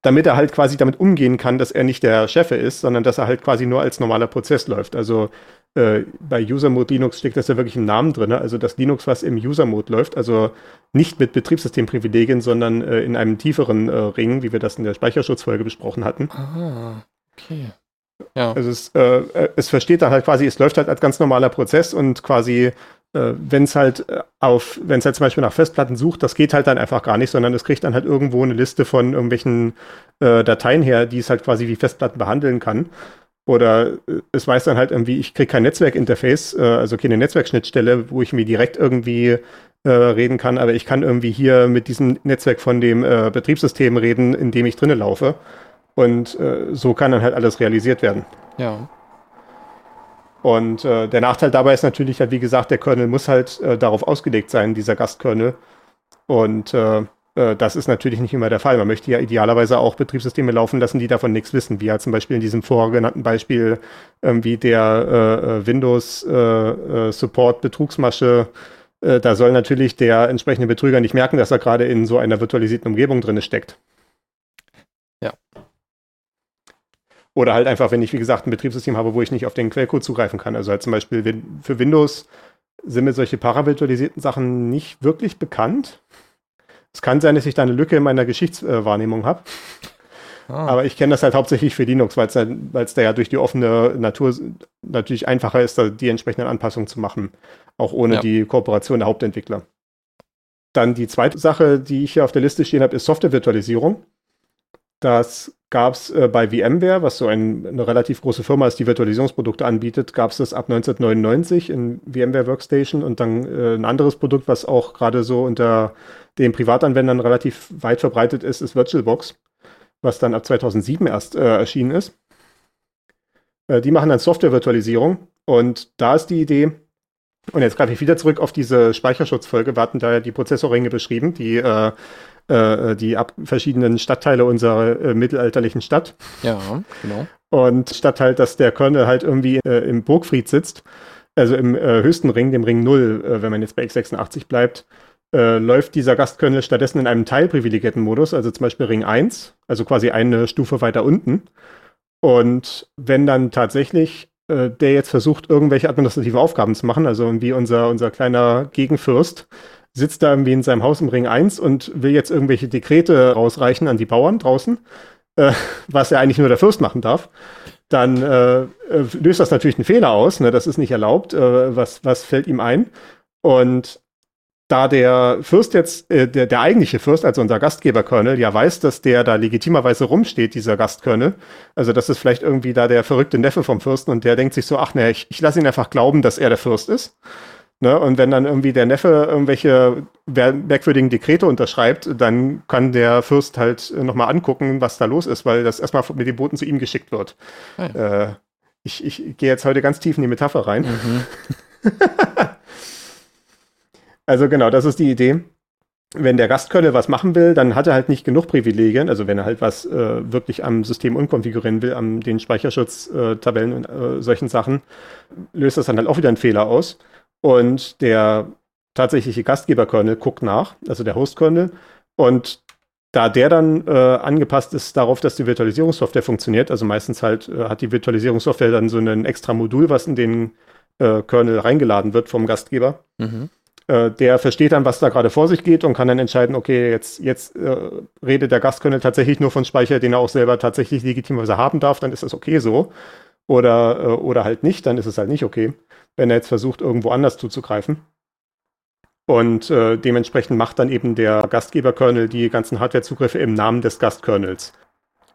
damit er halt quasi damit umgehen kann, dass er nicht der Chef ist, sondern dass er halt quasi nur als normaler Prozess läuft. Also äh, bei User Mode Linux steckt das ja wirklich im Namen drin. Also das Linux, was im User Mode läuft, also nicht mit Betriebssystemprivilegien, sondern äh, in einem tieferen äh, Ring, wie wir das in der Speicherschutzfolge besprochen hatten. Ah, okay. Ja. Also es, äh, äh, es versteht dann halt quasi, es läuft halt als ganz normaler Prozess und quasi, äh, wenn es halt auf, wenn es halt zum Beispiel nach Festplatten sucht, das geht halt dann einfach gar nicht, sondern es kriegt dann halt irgendwo eine Liste von irgendwelchen äh, Dateien her, die es halt quasi wie Festplatten behandeln kann. Oder äh, es weiß dann halt irgendwie, ich kriege kein Netzwerkinterface, äh, also keine Netzwerkschnittstelle, wo ich mir direkt irgendwie äh, reden kann, aber ich kann irgendwie hier mit diesem Netzwerk von dem äh, Betriebssystem reden, in dem ich drinnen laufe. Und äh, so kann dann halt alles realisiert werden. Ja. Und äh, der Nachteil dabei ist natürlich halt, wie gesagt, der Kernel muss halt äh, darauf ausgelegt sein, dieser Gastkernel. Und äh, das ist natürlich nicht immer der Fall. Man möchte ja idealerweise auch Betriebssysteme laufen lassen, die davon nichts wissen, wie ja zum Beispiel in diesem vorgenannten Beispiel irgendwie der äh, äh, Windows äh, äh, Support Betrugsmasche. Äh, da soll natürlich der entsprechende Betrüger nicht merken, dass er gerade in so einer virtualisierten Umgebung drin steckt. Ja. Oder halt einfach, wenn ich, wie gesagt, ein Betriebssystem habe, wo ich nicht auf den Quellcode zugreifen kann. Also halt zum Beispiel für Windows sind mir solche paravirtualisierten Sachen nicht wirklich bekannt. Es kann sein, dass ich da eine Lücke in meiner Geschichtswahrnehmung habe. Ah, Aber ich kenne das halt hauptsächlich für Linux, weil es da ja durch die offene Natur natürlich einfacher ist, da die entsprechenden Anpassungen zu machen. Auch ohne Ja. die Kooperation der Hauptentwickler. Dann die zweite Sache, die ich hier auf der Liste stehen habe, ist Softwarevirtualisierung. Das gab es äh, bei VMware, was so ein, eine relativ große Firma ist, die Virtualisierungsprodukte anbietet, gab es das ab 1999 in VMware Workstation und dann äh, ein anderes Produkt, was auch gerade so unter den Privatanwendern relativ weit verbreitet ist, ist VirtualBox, was dann ab 2007 erst äh, erschienen ist. Äh, die machen dann Softwarevirtualisierung und da ist die Idee, und jetzt greife ich wieder zurück auf diese Speicherschutzfolge. Wir hatten da ja die Prozessorringe beschrieben, die, äh, äh, die ab verschiedenen Stadtteile unserer äh, mittelalterlichen Stadt. ja, genau. Und statt halt, dass der Kernel halt irgendwie äh, im Burgfried sitzt, also im äh, höchsten Ring, dem Ring 0, äh, wenn man jetzt bei x86 bleibt, äh, läuft dieser Gastkernel stattdessen in einem teilprivilegierten Modus, also zum Beispiel Ring 1, also quasi eine Stufe weiter unten. Und wenn dann tatsächlich äh, der jetzt versucht, irgendwelche administrative Aufgaben zu machen, also irgendwie unser, unser kleiner Gegenfürst, sitzt da irgendwie in seinem Haus im Ring 1 und will jetzt irgendwelche Dekrete rausreichen an die Bauern draußen, äh, was ja eigentlich nur der Fürst machen darf, dann äh, äh, löst das natürlich einen Fehler aus, ne? das ist nicht erlaubt, äh, was, was fällt ihm ein? Und da der Fürst jetzt, äh, der, der eigentliche Fürst, also unser Gastgeber-Kernel, ja weiß, dass der da legitimerweise rumsteht, dieser Gastkernel, also das ist vielleicht irgendwie da der verrückte Neffe vom Fürsten und der denkt sich so, ach ne, ich, ich lasse ihn einfach glauben, dass er der Fürst ist. Ne? Und wenn dann irgendwie der Neffe irgendwelche merkwürdigen Dekrete unterschreibt, dann kann der Fürst halt äh, nochmal angucken, was da los ist, weil das erstmal mit den Boten zu ihm geschickt wird. Ah Äh, ich, ich gehe jetzt heute ganz tief in die Metapher rein. Mhm. Also genau, das ist die Idee. wenn der Gastkernel was machen will, dann hat er halt nicht genug Privilegien. Also wenn er halt was äh, wirklich am System unkonfigurieren will, an den Speicherschutztabellen äh, und äh, solchen Sachen, löst das dann halt auch wieder einen Fehler aus. Und der tatsächliche Gastgeber-Kernel guckt nach, also der Host-Kernel. Und da der dann äh, angepasst ist darauf, dass die Virtualisierungssoftware funktioniert, also meistens halt äh, hat die Virtualisierungssoftware dann so ein extra Modul, was in den äh, Kernel reingeladen wird vom Gastgeber. Mhm. Äh, der versteht dann, was da gerade vor sich geht und kann dann entscheiden, okay, jetzt, jetzt äh, redet der Gastkernel tatsächlich nur von Speicher, den er auch selber tatsächlich legitimerweise haben darf, dann ist das okay so. Oder, äh, oder halt nicht, dann ist es halt nicht okay, wenn er jetzt versucht, irgendwo anders zuzugreifen. Und äh, dementsprechend macht dann eben der Gastgeber-Kernel die ganzen Hardware-Zugriffe im Namen des Gastkernels.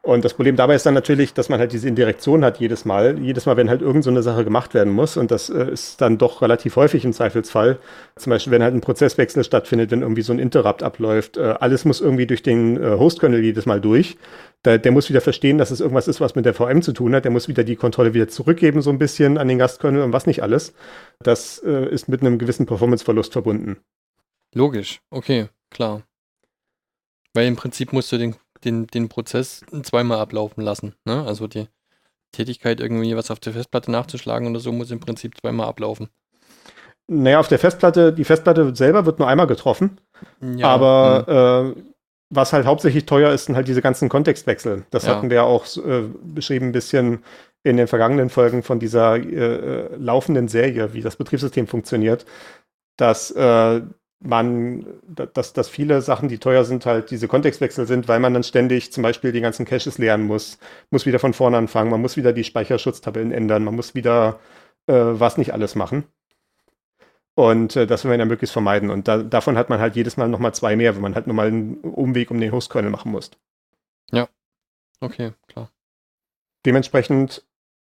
Und das Problem dabei ist dann natürlich, dass man halt diese Indirektion hat jedes Mal. Jedes Mal, wenn halt irgend so eine Sache gemacht werden muss. Und das äh, ist dann doch relativ häufig im Zweifelsfall. Zum Beispiel, wenn halt ein Prozesswechsel stattfindet, wenn irgendwie so ein Interrupt abläuft. Äh, alles muss irgendwie durch den äh, Host-Kernel jedes Mal durch. Da, der muss wieder verstehen, dass es irgendwas ist, was mit der VM zu tun hat. Der muss wieder die Kontrolle wieder zurückgeben, so ein bisschen an den Gastkernel und was nicht alles. Das äh, ist mit einem gewissen Performanceverlust verbunden. Logisch, okay, klar. Weil im Prinzip musst du den den, den Prozess zweimal ablaufen lassen. Ne? Also die Tätigkeit, irgendwie was auf der Festplatte nachzuschlagen oder so, muss im Prinzip zweimal ablaufen. Naja, auf der Festplatte, die Festplatte selber wird nur einmal getroffen. Ja, aber äh, was halt hauptsächlich teuer ist, sind halt diese ganzen Kontextwechsel. Das ja. hatten wir ja auch äh, beschrieben, ein bisschen in den vergangenen Folgen von dieser äh, äh laufenden Serie, wie das Betriebssystem funktioniert, dass äh, man, dass, dass viele Sachen, die teuer sind, halt diese Kontextwechsel sind, weil man dann ständig zum Beispiel die ganzen Caches lernen muss, muss wieder von vorne anfangen, man muss wieder die Speicherschutztabellen ändern, man muss wieder äh, was nicht alles machen. Und äh, das will man ja möglichst vermeiden. Und da, davon hat man halt jedes Mal nochmal zwei mehr, wenn man halt nochmal einen Umweg um den Hostkernel machen muss. Ja. Okay, klar. Dementsprechend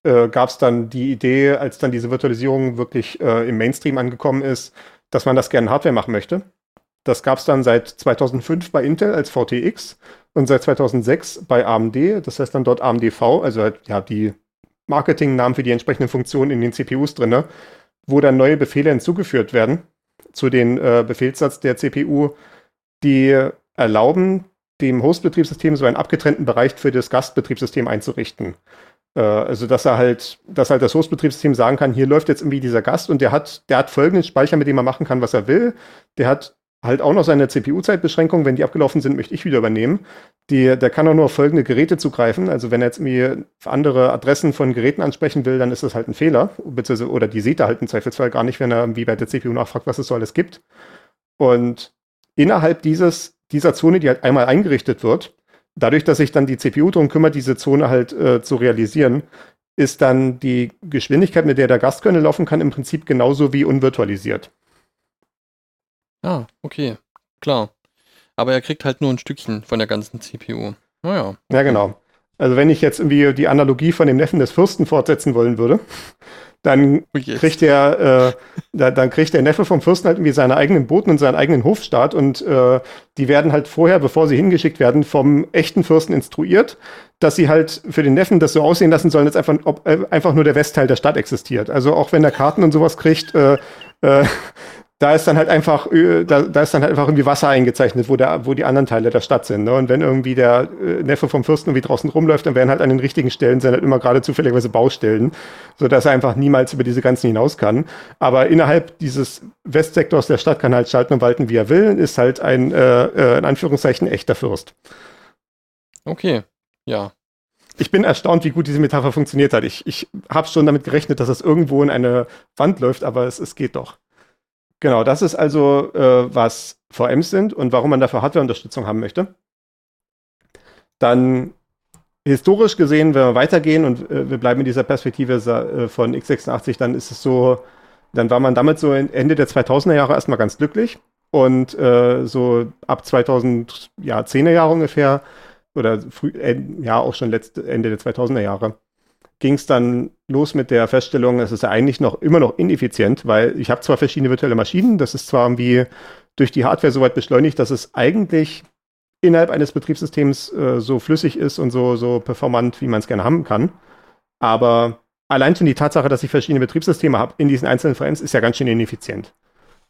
äh, gab es dann die Idee, als dann diese Virtualisierung wirklich äh, im Mainstream angekommen ist, dass man das gerne Hardware machen möchte. Das gab es dann seit 2005 bei Intel als VTX und seit 2006 bei AMD. Das heißt dann dort AMDV, also halt, ja, die Marketingnamen für die entsprechenden Funktionen in den CPUs drin, wo dann neue Befehle hinzugeführt werden zu den äh, Befehlssatz der CPU, die erlauben, dem Host-Betriebssystem so einen abgetrennten Bereich für das Gastbetriebssystem einzurichten. Äh, also, dass er halt, dass halt das Hostbetriebssystem sagen kann, hier läuft jetzt irgendwie dieser Gast und der hat, der hat folgenden Speicher, mit dem er machen kann, was er will. Der hat halt auch noch seine CPU-Zeitbeschränkung. Wenn die abgelaufen sind, möchte ich wieder übernehmen. Die, der kann auch nur auf folgende Geräte zugreifen. Also wenn er jetzt irgendwie andere Adressen von Geräten ansprechen will, dann ist das halt ein Fehler. Beziehungsweise, oder die sieht er halt im Zweifelsfall gar nicht, wenn er wie bei der CPU nachfragt, was es so alles gibt. Und innerhalb dieses, dieser Zone, die halt einmal eingerichtet wird, dadurch, dass sich dann die CPU darum kümmert, diese Zone halt äh, zu realisieren, ist dann die Geschwindigkeit, mit der der Gastkernel laufen kann, im Prinzip genauso wie unvirtualisiert. Ah, okay, klar. Aber er kriegt halt nur ein Stückchen von der ganzen CPU. Naja. Ja, genau. Also wenn ich jetzt irgendwie die Analogie von dem Neffen des Fürsten fortsetzen wollen würde, dann oh kriegt der, äh, da, dann kriegt der Neffe vom Fürsten halt irgendwie seine eigenen Boten und seinen eigenen Hofstaat und äh, die werden halt vorher, bevor sie hingeschickt werden, vom echten Fürsten instruiert, dass sie halt für den Neffen das so aussehen lassen sollen, dass einfach, ob, äh, einfach nur der Westteil der Stadt existiert. Also auch wenn er Karten und sowas kriegt, äh, äh, da ist dann halt einfach, da, da ist dann halt einfach irgendwie Wasser eingezeichnet, wo, der, wo die anderen Teile der Stadt sind. Ne? Und wenn irgendwie der äh, Neffe vom Fürsten irgendwie draußen rumläuft, dann werden halt an den richtigen Stellen sind halt immer gerade zufälligerweise Baustellen, sodass er einfach niemals über diese ganzen hinaus kann. Aber innerhalb dieses Westsektors der Stadt kann halt schalten und walten, wie er will, ist halt ein, äh, äh, in Anführungszeichen, echter Fürst. Okay, ja. Ich bin erstaunt, wie gut diese Metapher funktioniert hat. Ich, ich habe schon damit gerechnet, dass das irgendwo in eine Wand läuft, aber es, es geht doch. Genau, das ist also, äh, was VMs sind und warum man dafür Hardware-Unterstützung haben möchte. Dann historisch gesehen, wenn wir weitergehen und äh, wir bleiben in dieser Perspektive äh, von x86, dann ist es so, dann war man damit so Ende der 2000er Jahre erstmal ganz glücklich und äh, so ab 2010er Jahre ungefähr oder früh, äh, ja auch schon letzte, Ende der 2000er Jahre ging es dann los mit der Feststellung, es ist ja eigentlich noch immer noch ineffizient, weil ich habe zwar verschiedene virtuelle Maschinen, das ist zwar irgendwie durch die Hardware so weit beschleunigt, dass es eigentlich innerhalb eines Betriebssystems äh, so flüssig ist und so, so performant, wie man es gerne haben kann. Aber allein schon die Tatsache, dass ich verschiedene Betriebssysteme habe in diesen einzelnen VMs, ist ja ganz schön ineffizient.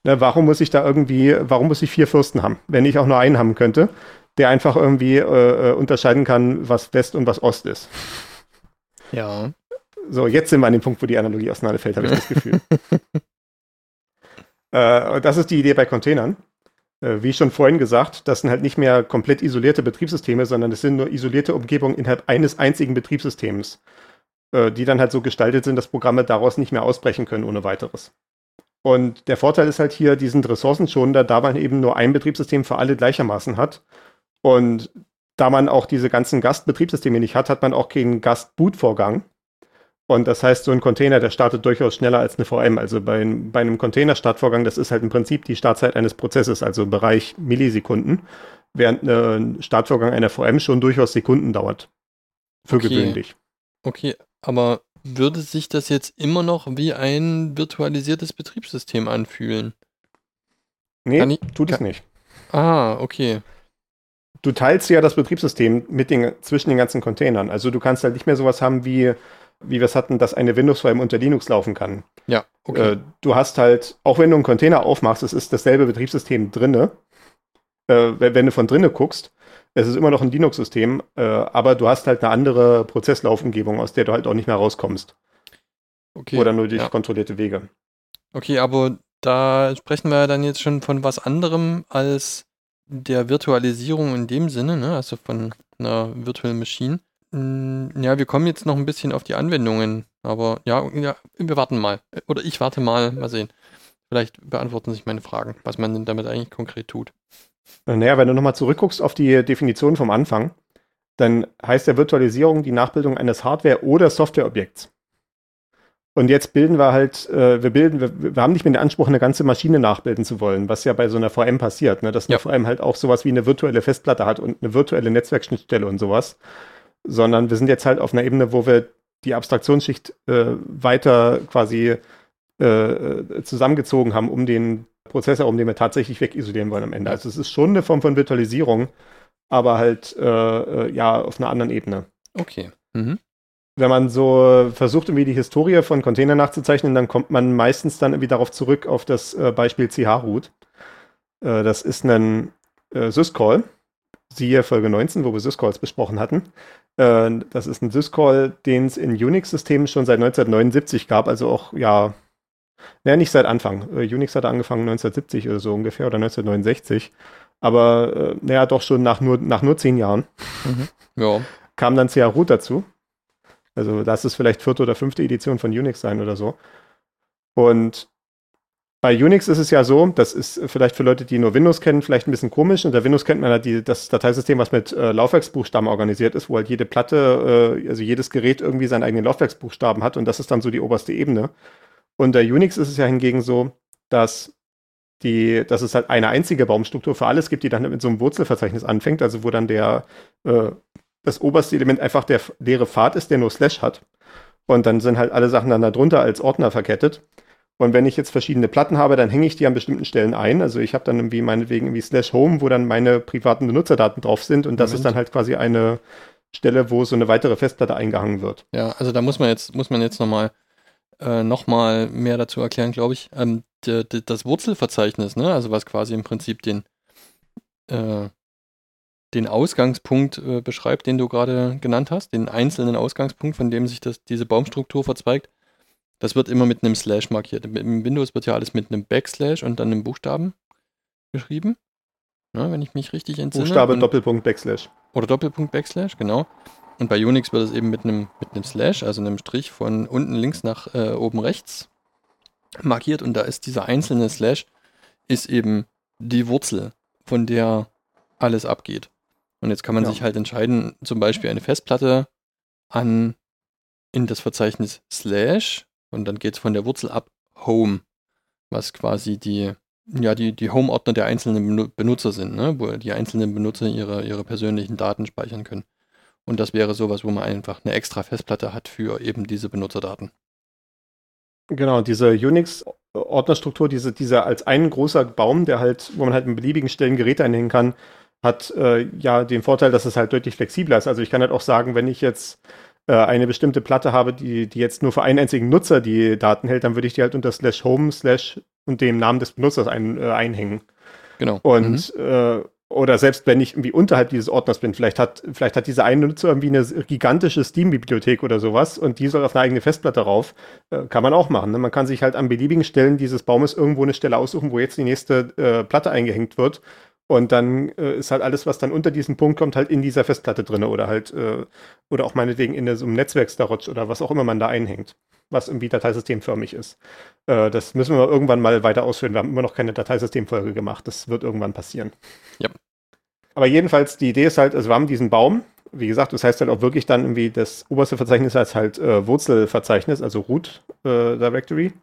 Ne, warum muss ich da irgendwie, warum muss ich vier Fürsten haben, wenn ich auch nur einen haben könnte, der einfach irgendwie äh, äh unterscheiden kann, was West und was Ost ist? Ja. So, jetzt sind wir an dem Punkt, wo die Analogie auseinanderfällt, habe ich das Gefühl. äh, das ist die Idee bei Containern. Äh, wie schon vorhin gesagt, das sind halt nicht mehr komplett isolierte Betriebssysteme, sondern es sind nur isolierte Umgebungen innerhalb eines einzigen Betriebssystems, äh, die dann halt so gestaltet sind, dass Programme daraus nicht mehr ausbrechen können ohne weiteres. Und der Vorteil ist halt hier, die sind ressourcenschonender, da man eben nur ein Betriebssystem für alle gleichermaßen hat. Und da man auch diese ganzen Gastbetriebssysteme nicht hat, hat man auch keinen Gastbootvorgang. Und das heißt, so ein Container, der startet durchaus schneller als eine VM. Also bei, bei einem Container-Startvorgang, das ist halt im Prinzip die Startzeit eines Prozesses, also im Bereich Millisekunden, während ein Startvorgang einer VM schon durchaus Sekunden dauert. Für Okay. gewöhnlich. Okay, aber würde sich das jetzt immer noch wie ein virtualisiertes Betriebssystem anfühlen? Nee, ich- tut es nicht. Ah, okay. Du teilst ja das Betriebssystem mit den, zwischen den ganzen Containern. Also du kannst halt nicht mehr sowas haben wie, wie wir es hatten, dass eine Windows-VM unter Linux laufen kann. Ja, okay. Äh, du hast halt, auch wenn du einen Container aufmachst, es ist dasselbe Betriebssystem drinne. Äh, wenn du von drinne guckst, es ist immer noch ein Linux-System, äh, aber du hast halt eine andere Prozesslaufumgebung, aus der du halt auch nicht mehr rauskommst. okay. Oder nur durch ja. kontrollierte Wege. Okay, aber da sprechen wir dann jetzt schon von was anderem als der Virtualisierung in dem Sinne, ne? also von einer Virtual Machine. Mm, Ja, wir kommen jetzt noch ein bisschen auf die Anwendungen, aber ja, ja, wir warten mal. Oder ich warte mal, mal sehen. Vielleicht beantworten sich meine Fragen, was man denn damit eigentlich konkret tut. Naja, wenn du nochmal zurückguckst auf die Definition vom Anfang, dann heißt ja Virtualisierung die Nachbildung eines Hardware- oder Softwareobjekts. Und jetzt bilden wir halt, äh, wir bilden, wir, wir haben nicht mehr den Anspruch, eine ganze Maschine nachbilden zu wollen, was ja bei so einer VM passiert, ne? dass eine Ja. VM halt auch sowas wie eine virtuelle Festplatte hat und eine virtuelle Netzwerkschnittstelle und sowas. Sondern wir sind jetzt halt auf einer Ebene, wo wir die Abstraktionsschicht äh, weiter quasi äh, äh, zusammengezogen haben, um den Prozessor, um den wir tatsächlich wegisolieren wollen am Ende. Also es ist schon eine Form von Virtualisierung, aber halt äh, äh, ja auf einer anderen Ebene. Okay. Mhm. Wenn man so versucht, irgendwie die Historie von Containern nachzuzeichnen, dann kommt man meistens dann irgendwie darauf zurück auf das äh, Beispiel CH-Root. Äh, das ist ein äh, Syscall. Siehe Folge 19, wo wir Syscalls besprochen hatten. Äh, das ist ein Syscall, den es in Unix-Systemen schon seit 1979 gab, also auch, ja, naja, nicht seit Anfang. Äh, Unix hatte angefangen 1970 oder so ungefähr oder 1969. Aber äh, naja, doch schon nach nur, nach nur zehn Jahren Ja. kam dann CH Root dazu. Also lass es vielleicht vierte oder fünfte Edition von Unix sein oder so. Und bei Unix ist es ja so, das ist vielleicht für Leute, die nur Windows kennen, vielleicht ein bisschen komisch. Unter Windows kennt man halt die, das Dateisystem, was mit äh, Laufwerksbuchstaben organisiert ist, wo halt jede Platte, äh, also jedes Gerät irgendwie seinen eigenen Laufwerksbuchstaben hat und das ist dann so die oberste Ebene. Unter Unix ist es ja hingegen so, dass die, dass es halt eine einzige Baumstruktur für alles gibt, die dann mit so einem Wurzelverzeichnis anfängt, also wo dann der äh, das oberste Element einfach der leere Pfad ist, der nur Slash hat. Und dann sind halt alle Sachen dann darunter als Ordner verkettet. Und wenn ich jetzt verschiedene Platten habe, dann hänge ich die an bestimmten Stellen ein. Also ich habe dann irgendwie meinetwegen irgendwie Slash Home, wo dann meine privaten Benutzerdaten drauf sind. Und das Moment. ist dann halt quasi eine Stelle, wo so eine weitere Festplatte eingehangen wird. Ja, also da muss man jetzt, muss man jetzt nochmal äh, noch mal mehr dazu erklären, glaube ich. Ähm, das Wurzelverzeichnis, ne? Also was quasi im Prinzip den, äh, den Ausgangspunkt äh, beschreibt, den du gerade genannt hast, den einzelnen Ausgangspunkt, von dem sich das, diese Baumstruktur verzweigt. Das wird immer mit einem Slash markiert. Im- Windows wird ja alles mit einem Backslash und dann einem Buchstaben geschrieben. Ne, wenn ich mich richtig entsinne. Buchstabe, Und- Doppelpunkt, Backslash. oder Doppelpunkt Backslash, genau. Und bei Unix wird es eben mit einem mit einem Slash, also einem Strich von unten links nach äh, oben rechts markiert. Und da ist dieser einzelne Slash ist eben die Wurzel, von der alles abgeht. Und jetzt kann man Ja. sich halt entscheiden, zum Beispiel eine Festplatte an in das Verzeichnis Slash und dann geht es von der Wurzel ab Home, was quasi die ja, die, die Home-Ordner der einzelnen Benu- Benutzer sind, ne? wo die einzelnen Benutzer ihre, ihre persönlichen Daten speichern können. Und das wäre sowas, wo man einfach eine extra Festplatte hat für eben diese Benutzerdaten. Genau, diese Unix-Ordnerstruktur, diese, diese als ein großer Baum, der halt, wo man halt in beliebigen Stellen Geräte einhängen kann, hat äh, ja den Vorteil, dass es halt deutlich flexibler ist. Also ich kann halt auch sagen, wenn ich jetzt äh, eine bestimmte Platte habe, die, die jetzt nur für einen einzigen Nutzer die Daten hält, dann würde ich die halt unter slash home slash und dem Namen des Benutzers ein, äh, einhängen. Genau. Und Mhm. äh, oder selbst wenn ich irgendwie unterhalb dieses Ordners bin, vielleicht hat, vielleicht hat dieser eine Nutzer irgendwie eine gigantische Steam-Bibliothek oder sowas und die soll auf eine eigene Festplatte rauf. Äh, kann man auch machen. Ne? Man kann sich halt an beliebigen Stellen dieses Baumes irgendwo eine Stelle aussuchen, wo jetzt die nächste äh, Platte eingehängt wird. Und dann äh, ist halt alles, was dann unter diesen Punkt kommt, halt in dieser Festplatte drin oder halt, äh, oder auch meinetwegen in der, so einem Netzwerkstarotsch oder was auch immer man da einhängt, was irgendwie dateisystemförmig ist. Äh, das müssen wir irgendwann mal weiter ausführen. Wir haben immer noch keine Dateisystemfolge gemacht. Das wird irgendwann passieren. Ja. Aber jedenfalls, die Idee ist halt, also wir haben diesen Baum. Wie gesagt, das heißt halt auch wirklich dann irgendwie das oberste Verzeichnis heißt halt äh, Wurzelverzeichnis, also Root äh, Directory.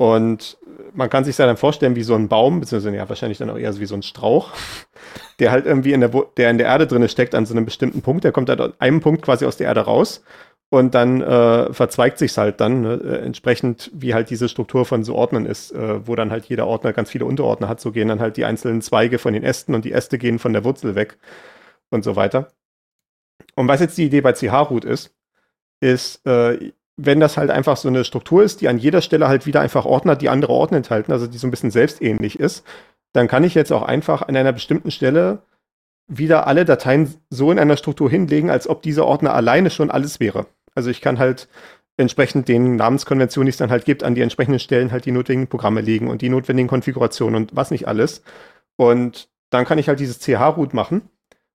Und man kann sich dann vorstellen, wie so ein Baum, beziehungsweise ja, wahrscheinlich dann auch eher so wie so ein Strauch, der halt irgendwie in der, der in der Erde drin steckt an so einem bestimmten Punkt. Der kommt halt an einem Punkt quasi aus der Erde raus und dann äh, verzweigt sich's halt dann, ne, äh, entsprechend wie halt diese Struktur von so Ordnern ist, äh, wo dann halt jeder Ordner ganz viele Unterordner hat. So gehen dann halt die einzelnen Zweige von den Ästen und die Äste gehen von der Wurzel weg und so weiter. Und was jetzt die Idee bei CH-Root ist, ist, äh, wenn das halt einfach so eine Struktur ist, die an jeder Stelle halt wieder einfach Ordner, die andere Ordner enthalten, also die so ein bisschen selbstähnlich ist, dann kann ich jetzt auch einfach an einer bestimmten Stelle wieder alle Dateien so in einer Struktur hinlegen, als ob dieser Ordner alleine schon alles wäre. Also ich kann halt entsprechend den Namenskonventionen, die es dann halt gibt, an die entsprechenden Stellen halt die notwendigen Programme legen und die notwendigen Konfigurationen und was nicht alles. Und dann kann ich halt dieses CH-Root machen.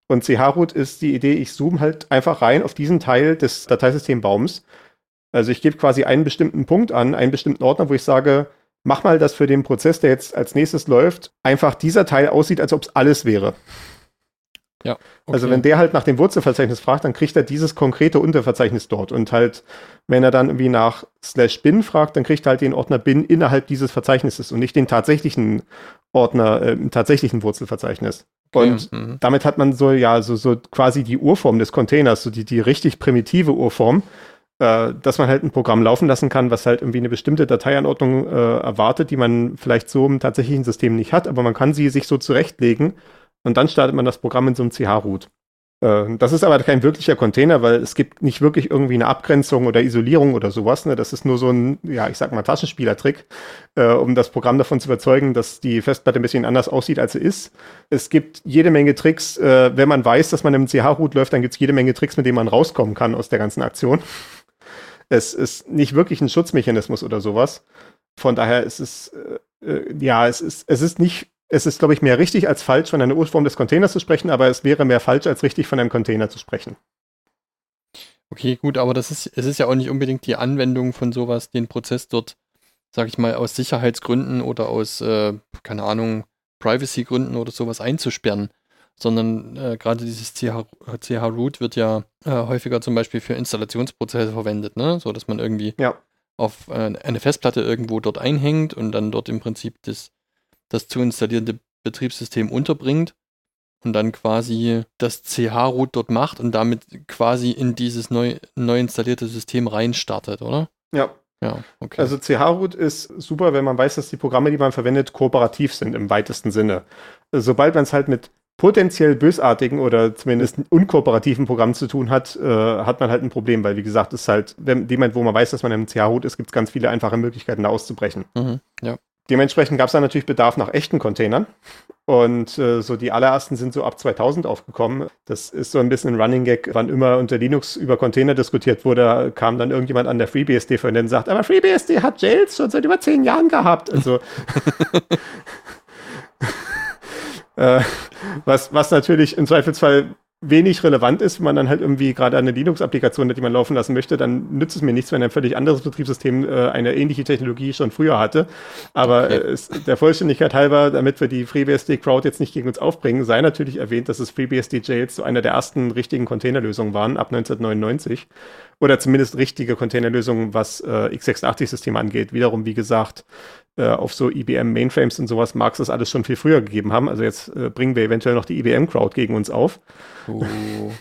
Und CH-Root ist die Idee, ich zoome halt einfach rein auf diesen Teil des Dateisystembaums. Also ich gebe quasi einen bestimmten Punkt an, einen bestimmten Ordner, wo ich sage, mach mal, dass für den Prozess, der jetzt als nächstes läuft, einfach dieser Teil aussieht, als ob es alles wäre. Okay. Also wenn der halt nach dem Wurzelverzeichnis fragt, dann kriegt er dieses konkrete Unterverzeichnis dort. Und halt, wenn er dann irgendwie nach slash bin fragt, dann kriegt er halt den Ordner bin innerhalb dieses Verzeichnisses und nicht den tatsächlichen Ordner äh, im tatsächlichen Wurzelverzeichnis. Okay, Und mhm. damit hat man so, ja, so, so quasi die Urform des Containers, so die, die richtig primitive Urform, äh, dass man halt ein Programm laufen lassen kann, was halt irgendwie eine bestimmte Dateianordnung äh, erwartet, die man vielleicht so im tatsächlichen System nicht hat, aber man kann sie sich so zurechtlegen und dann startet man das Programm in so einem CH-Root. Äh, das ist aber kein wirklicher Container, weil es gibt nicht wirklich irgendwie eine Abgrenzung oder Isolierung oder sowas. Ne? Das ist nur so ein, ja, ich sag mal, Taschenspielertrick, äh, um das Programm davon zu überzeugen, dass die Festplatte ein bisschen anders aussieht, als sie ist. Es gibt jede Menge Tricks. Äh, wenn man weiß, dass man im CH-Root läuft, dann gibt es jede Menge Tricks, mit denen man rauskommen kann aus der ganzen Aktion. Es ist nicht wirklich ein Schutzmechanismus oder sowas. Von daher ist es, äh, äh, ja, es ist, es ist nicht, es ist, glaube ich, mehr richtig als falsch, von einer Urform des Containers zu sprechen, aber es wäre mehr falsch als richtig von einem Container zu sprechen. Okay, gut, aber das ist, es ist ja auch nicht unbedingt die Anwendung von sowas, den Prozess dort, sag ich mal, aus Sicherheitsgründen oder aus, äh, keine Ahnung, Privacy-Gründen oder sowas einzusperren, sondern äh, gerade dieses CH, CH-Root wird ja äh, häufiger zum Beispiel für Installationsprozesse verwendet, ne? So dass man irgendwie Ja. auf äh, eine Festplatte irgendwo dort einhängt und dann dort im Prinzip das, das zu installierende Betriebssystem unterbringt und dann quasi das CH-Root dort macht und damit quasi in dieses neu, neu installierte System reinstartet, oder? Ja, Ja, okay. also CH-Root ist super, wenn man weiß, dass die Programme, die man verwendet, kooperativ sind im weitesten Sinne. Sobald man es halt mit potenziell bösartigen oder zumindest unkooperativen Programmen zu tun hat, äh, hat man halt ein Problem, weil wie gesagt, ist halt, wenn Moment, wo man weiß, dass man im CH-Root ist, gibt es ganz viele einfache Möglichkeiten, da auszubrechen. mhm, ja. Dementsprechend gab es dann natürlich Bedarf nach echten Containern. Und äh, so die allerersten sind so ab 2000 aufgekommen. Das ist so ein bisschen ein Running Gag. Wann immer unter Linux über Container diskutiert wurde, kam dann irgendjemand an der FreeBSD von und sagt, aber FreeBSD hat Jails schon seit über zehn Jahren gehabt. Also äh, was, was natürlich im Zweifelsfall wenig relevant ist, wenn man dann halt irgendwie gerade eine Linux-Applikation hat, die man laufen lassen möchte, dann nützt es mir nichts, wenn ein völlig anderes Betriebssystem äh, eine ähnliche Technologie schon früher hatte. Aber Okay. äh, es, der Vollständigkeit halber, damit wir die FreeBSD-Crowd jetzt nicht gegen uns aufbringen, sei natürlich erwähnt, dass es FreeBSD-Jails so einer der ersten richtigen Containerlösungen waren, ab 1999. Oder zumindest richtige Containerlösungen, was äh, x86-Systeme angeht. Wiederum, wie gesagt, äh, auf so IBM Mainframes und sowas mag es das alles schon viel früher gegeben haben. Also jetzt äh, bringen wir eventuell noch die IBM-Crowd gegen uns auf. Oh,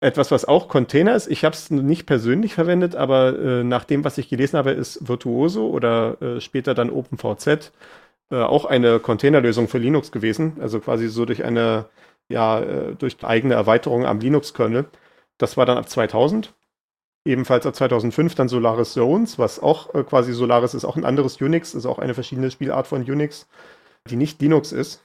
Etwas, was auch Container ist, ich habe es nicht persönlich verwendet, aber äh, nach dem, was ich gelesen habe, ist Virtuoso oder äh, später dann OpenVZ äh, auch eine Containerlösung für Linux gewesen. Also quasi so durch eine, ja, äh, durch eigene Erweiterung am Linux-Kernel. Das war dann ab 2000. ebenfalls ab 2005 dann Solaris Zones, was auch äh, quasi Solaris ist, auch ein anderes Unix, ist auch eine verschiedene Spielart von Unix, die nicht Linux ist.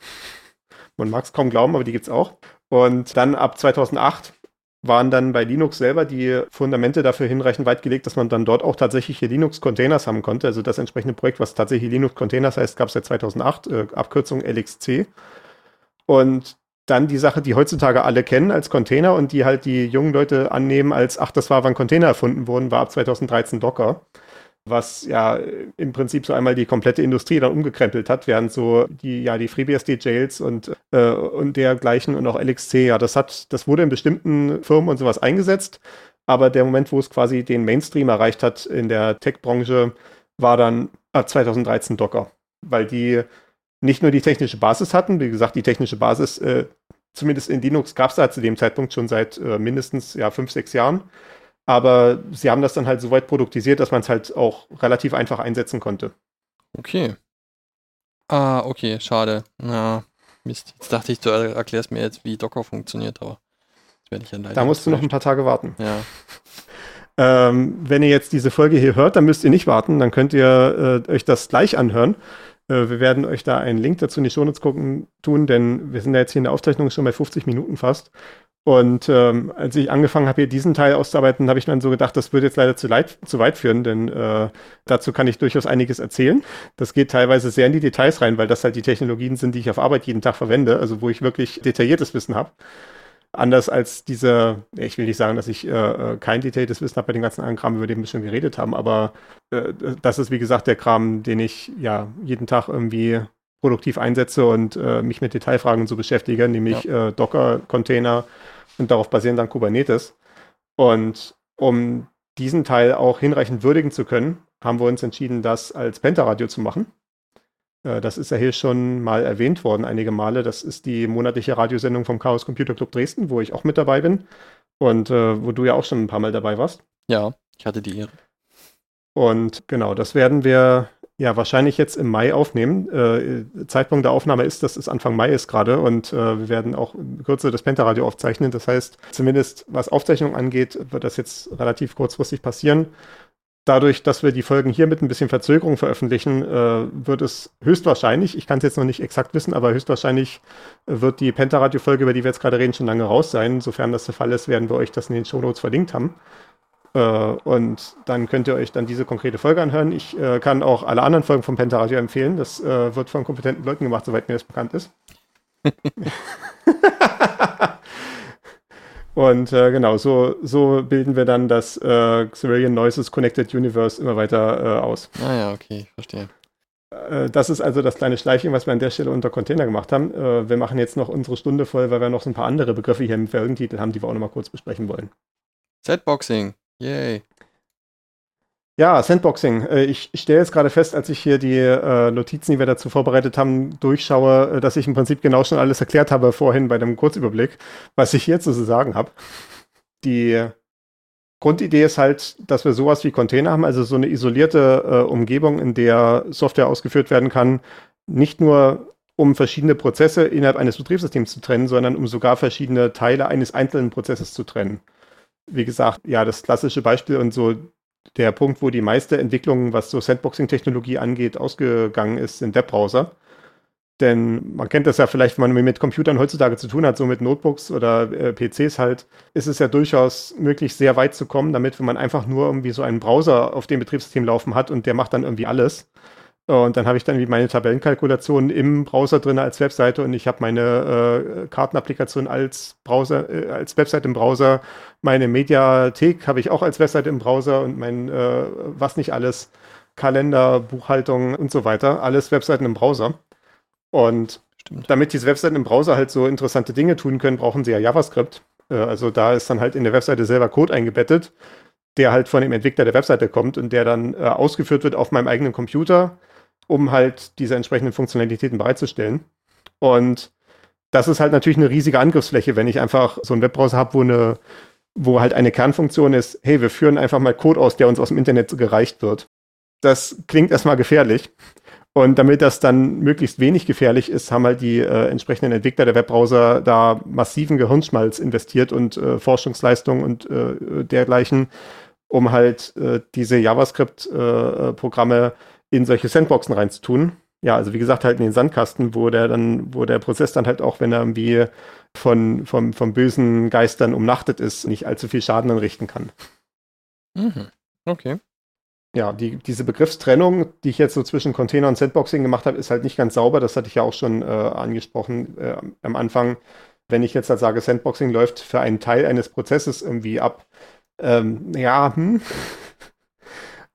Man mag es kaum glauben, aber die gibt es auch. Und dann ab 2008 waren dann bei Linux selber die Fundamente dafür hinreichend weit gelegt, dass man dann dort auch tatsächlich hier Linux-Containers haben konnte. Also das entsprechende Projekt, was tatsächlich Linux-Containers heißt, gab es seit 2008, äh, Abkürzung LXC. Und dann die Sache, die heutzutage alle kennen als Container und die halt die jungen Leute annehmen als, ach, das war, wann Container erfunden wurden, war ab 2013 Docker was ja im Prinzip so einmal die komplette Industrie dann umgekrempelt hat, während so die, ja, die FreeBSD-Jails und, äh, und dergleichen und auch LXC, ja, das hat, das wurde in bestimmten Firmen und sowas eingesetzt, aber der Moment, wo es quasi den Mainstream erreicht hat in der Tech-Branche, war dann ab 2013 Docker, weil die nicht nur die technische Basis hatten, wie gesagt, die technische Basis, äh, zumindest in Linux gab es da zu dem Zeitpunkt schon seit äh, mindestens ja, fünf, sechs Jahren, aber sie haben das dann halt so weit produktisiert, dass man es halt auch relativ einfach einsetzen konnte. Okay. Ah, okay, schade. Na, Mist. Jetzt dachte ich, du erklärst mir jetzt, wie Docker funktioniert, aber das werde ich ja leider. Da musst du noch ein paar Tage warten. Ja. Ähm, wenn ihr jetzt diese Folge hier hört, dann müsst ihr nicht warten, dann könnt ihr äh, euch das gleich anhören. Äh, wir werden euch da einen Link dazu in die Shownotes gucken tun, denn wir sind ja jetzt hier in der Aufzeichnung schon bei 50 Minuten fast. Und ähm, als ich angefangen habe, hier diesen Teil auszuarbeiten, habe ich dann so gedacht, das würde jetzt leider zu, leid, zu weit führen, denn äh, dazu kann ich durchaus einiges erzählen. Das geht teilweise sehr in die Details rein, weil das halt die Technologien sind, die ich auf Arbeit jeden Tag verwende, also wo ich wirklich detailliertes Wissen habe. Anders als diese, ich will nicht sagen, dass ich äh, äh kein detailliertes Wissen habe bei den ganzen anderen Kram, über den wir schon geredet haben, aber äh, das ist wie gesagt der Kram, den ich ja jeden Tag irgendwie produktiv einsetze und äh, mich mit Detailfragen so beschäftige, nämlich ja. Äh, Docker-Container, und darauf basieren dann Kubernetes. Und um diesen Teil auch hinreichend würdigen zu können, haben wir uns entschieden, das als Pentaradio zu machen. Äh, das ist ja hier schon mal erwähnt worden, einige Male. Das ist die monatliche Radiosendung vom Chaos Computer Club Dresden, wo ich auch mit dabei bin und äh, wo du ja auch schon ein paar Mal dabei warst. Ja, ich hatte die Ehre. Und genau, das werden wir ja, wahrscheinlich jetzt im Mai aufnehmen. Äh, Zeitpunkt der Aufnahme ist, dass es Anfang Mai ist gerade und äh, wir werden auch in Kürze das Pentaradio aufzeichnen. Das heißt, zumindest was Aufzeichnung angeht, wird das jetzt relativ kurzfristig passieren. Dadurch, dass wir die Folgen hier mit ein bisschen Verzögerung veröffentlichen, äh, wird es höchstwahrscheinlich, ich kann es jetzt noch nicht exakt wissen, aber höchstwahrscheinlich wird die Pentaradio-Folge, über die wir jetzt gerade reden, schon lange raus sein. Sofern das der Fall ist, werden wir euch das in den Show Notes verlinkt haben. Äh, und dann könnt ihr euch dann diese konkrete Folge anhören. Ich äh, kann auch alle anderen Folgen vom Pentaradio empfehlen. Das äh, wird von kompetenten Leuten gemacht, soweit mir das bekannt ist. Und äh, genau, so, so bilden wir dann das äh, Cerulean Noises Connected Universe immer weiter äh, aus. Ah ja, okay, verstehe. Äh, das ist also das kleine Schleichchen, was wir an der Stelle unter Container gemacht haben. Äh, wir machen jetzt noch unsere Stunde voll, weil wir noch so ein paar andere Begriffe hier im Folgentitel haben, die wir auch nochmal kurz besprechen wollen. Setboxing. Yay. Ja, Sandboxing. Äh, ich stelle jetzt gerade fest, als ich hier die äh, Notizen, die wir dazu vorbereitet haben, durchschaue, äh, dass ich im Prinzip genau schon alles erklärt habe vorhin bei dem Kurzüberblick, was ich hier zu sagen habe. Die Grundidee ist halt, dass wir sowas wie Container haben, also so eine isolierte äh, Umgebung, in der Software ausgeführt werden kann, nicht nur um verschiedene Prozesse innerhalb eines Betriebssystems zu trennen, sondern um sogar verschiedene Teile eines einzelnen Prozesses zu trennen wie gesagt, ja, das klassische Beispiel und so der Punkt, wo die meiste Entwicklung, was so Sandboxing-Technologie angeht, ausgegangen ist, sind Webbrowser. Denn man kennt das ja vielleicht, wenn man mit Computern heutzutage zu tun hat, so mit Notebooks oder äh, PCs halt, ist es ja durchaus möglich, sehr weit zu kommen, damit, wenn man einfach nur irgendwie so einen Browser auf dem Betriebssystem laufen hat und der macht dann irgendwie alles, und dann habe ich dann wie meine Tabellenkalkulation im Browser drin als Webseite und ich habe meine äh, Kartenapplikation als Browser, äh, als Webseite im Browser. Meine Mediathek habe ich auch als Webseite im Browser und mein äh, was nicht alles, Kalender, Buchhaltung und so weiter, alles Webseiten im Browser. Und Stimmt. damit diese Webseiten im Browser halt so interessante Dinge tun können, brauchen sie ja JavaScript. Äh, also da ist dann halt in der Webseite selber Code eingebettet, der halt von dem Entwickler der Webseite kommt und der dann äh, ausgeführt wird auf meinem eigenen Computer um halt diese entsprechenden Funktionalitäten bereitzustellen. Und das ist halt natürlich eine riesige Angriffsfläche, wenn ich einfach so einen Webbrowser habe, wo eine, wo halt eine Kernfunktion ist, hey, wir führen einfach mal Code aus, der uns aus dem Internet gereicht wird. Das klingt erstmal gefährlich. Und damit das dann möglichst wenig gefährlich ist, haben halt die äh, entsprechenden Entwickler der Webbrowser da massiven Gehirnschmalz investiert und äh, Forschungsleistungen und äh, dergleichen, um halt äh, diese JavaScript-Programme äh, in solche Sandboxen reinzutun. Ja, also wie gesagt, halt in den Sandkasten, wo der dann, wo der Prozess dann halt auch, wenn er irgendwie von, von, von bösen Geistern umnachtet ist, nicht allzu viel Schaden anrichten kann. Mhm. Okay. Ja, die, diese Begriffstrennung, die ich jetzt so zwischen Container und Sandboxing gemacht habe, ist halt nicht ganz sauber. Das hatte ich ja auch schon äh, angesprochen äh, am Anfang. Wenn ich jetzt halt sage, Sandboxing läuft für einen Teil eines Prozesses irgendwie ab, ähm, ja, hm.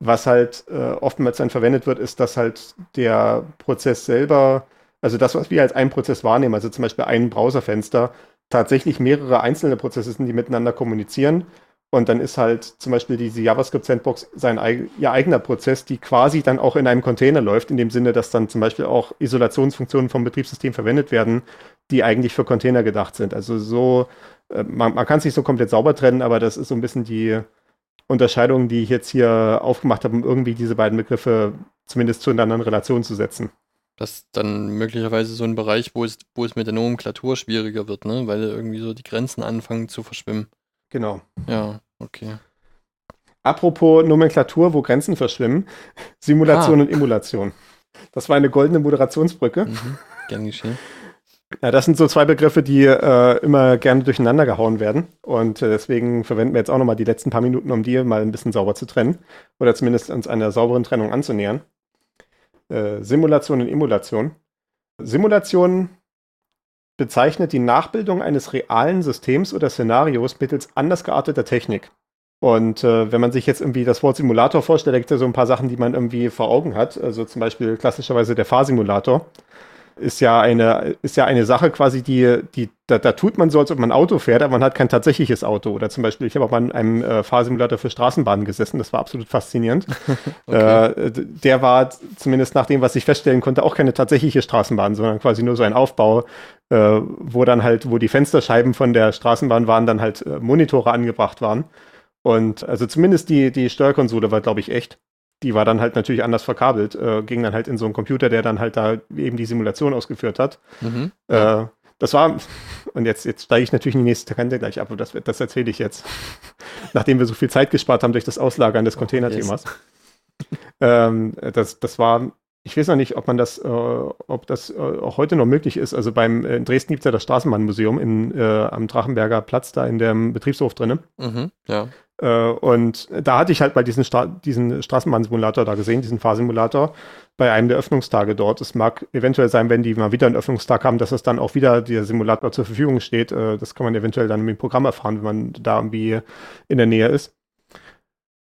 Was halt äh, oftmals dann verwendet wird, ist, dass halt der Prozess selber, also das, was wir als einen Prozess wahrnehmen, also zum Beispiel ein Browserfenster, tatsächlich mehrere einzelne Prozesse sind, die miteinander kommunizieren und dann ist halt zum Beispiel diese JavaScript-Sandbox sein ihr eigener Prozess, die quasi dann auch in einem Container läuft, in dem Sinne, dass dann zum Beispiel auch Isolationsfunktionen vom Betriebssystem verwendet werden, die eigentlich für Container gedacht sind. Also so, äh, man, man kann es nicht so komplett sauber trennen, aber das ist so ein bisschen die Unterscheidung, die ich jetzt hier aufgemacht habe, um irgendwie diese beiden Begriffe zumindest zueinander in Relation zu setzen. Das ist dann möglicherweise so ein Bereich, wo es, wo es mit der Nomenklatur schwieriger wird, ne? weil irgendwie so die Grenzen anfangen zu verschwimmen. Genau. Ja, okay. Apropos Nomenklatur, wo Grenzen verschwimmen, Simulation ah. und Emulation. Das war eine goldene Moderationsbrücke. Mhm, gern geschehen. Ja, das sind so zwei Begriffe, die äh, immer gerne durcheinander gehauen werden. Und äh, deswegen verwenden wir jetzt auch nochmal die letzten paar Minuten, um die mal ein bisschen sauber zu trennen. Oder zumindest uns einer sauberen Trennung anzunähern. Äh, Simulation und Emulation. Simulation bezeichnet die Nachbildung eines realen Systems oder Szenarios mittels anders gearteter Technik. Und äh, wenn man sich jetzt irgendwie das Wort Simulator vorstellt, da gibt es ja so ein paar Sachen, die man irgendwie vor Augen hat. Also zum Beispiel klassischerweise der Fahrsimulator ist ja eine, ist ja eine Sache quasi, die, die da, da, tut man so, als ob man ein Auto fährt, aber man hat kein tatsächliches Auto. Oder zum Beispiel, ich habe auch mal in einem äh, Fahrsimulator für Straßenbahnen gesessen, das war absolut faszinierend. okay. äh, der war zumindest nach dem, was ich feststellen konnte, auch keine tatsächliche Straßenbahn, sondern quasi nur so ein Aufbau, äh, wo dann halt, wo die Fensterscheiben von der Straßenbahn waren, dann halt äh, Monitore angebracht waren. Und also zumindest die, die Steuerkonsole war, glaube ich, echt die war dann halt natürlich anders verkabelt, äh, ging dann halt in so einen Computer, der dann halt da eben die Simulation ausgeführt hat. Mhm. Äh, das war, und jetzt, jetzt steige ich natürlich in die nächste Kante gleich ab, und das, das erzähle ich jetzt, nachdem wir so viel Zeit gespart haben durch das Auslagern des Containerthemas. Yes. ähm, das, das war, ich weiß noch nicht, ob man das, äh, ob das äh, auch heute noch möglich ist. Also beim, äh, in Dresden gibt es ja das Straßenbahnmuseum in, äh, am Drachenberger Platz, da in dem Betriebshof drin. Mhm, ja. Äh, und da hatte ich halt mal diesen, Stra diesen Straßenbahnsimulator da gesehen, diesen Fahrsimulator, bei einem der Öffnungstage dort. Es mag eventuell sein, wenn die mal wieder einen Öffnungstag haben, dass es dann auch wieder der Simulator zur Verfügung steht. Äh, das kann man eventuell dann im Programm erfahren, wenn man da irgendwie in der Nähe ist.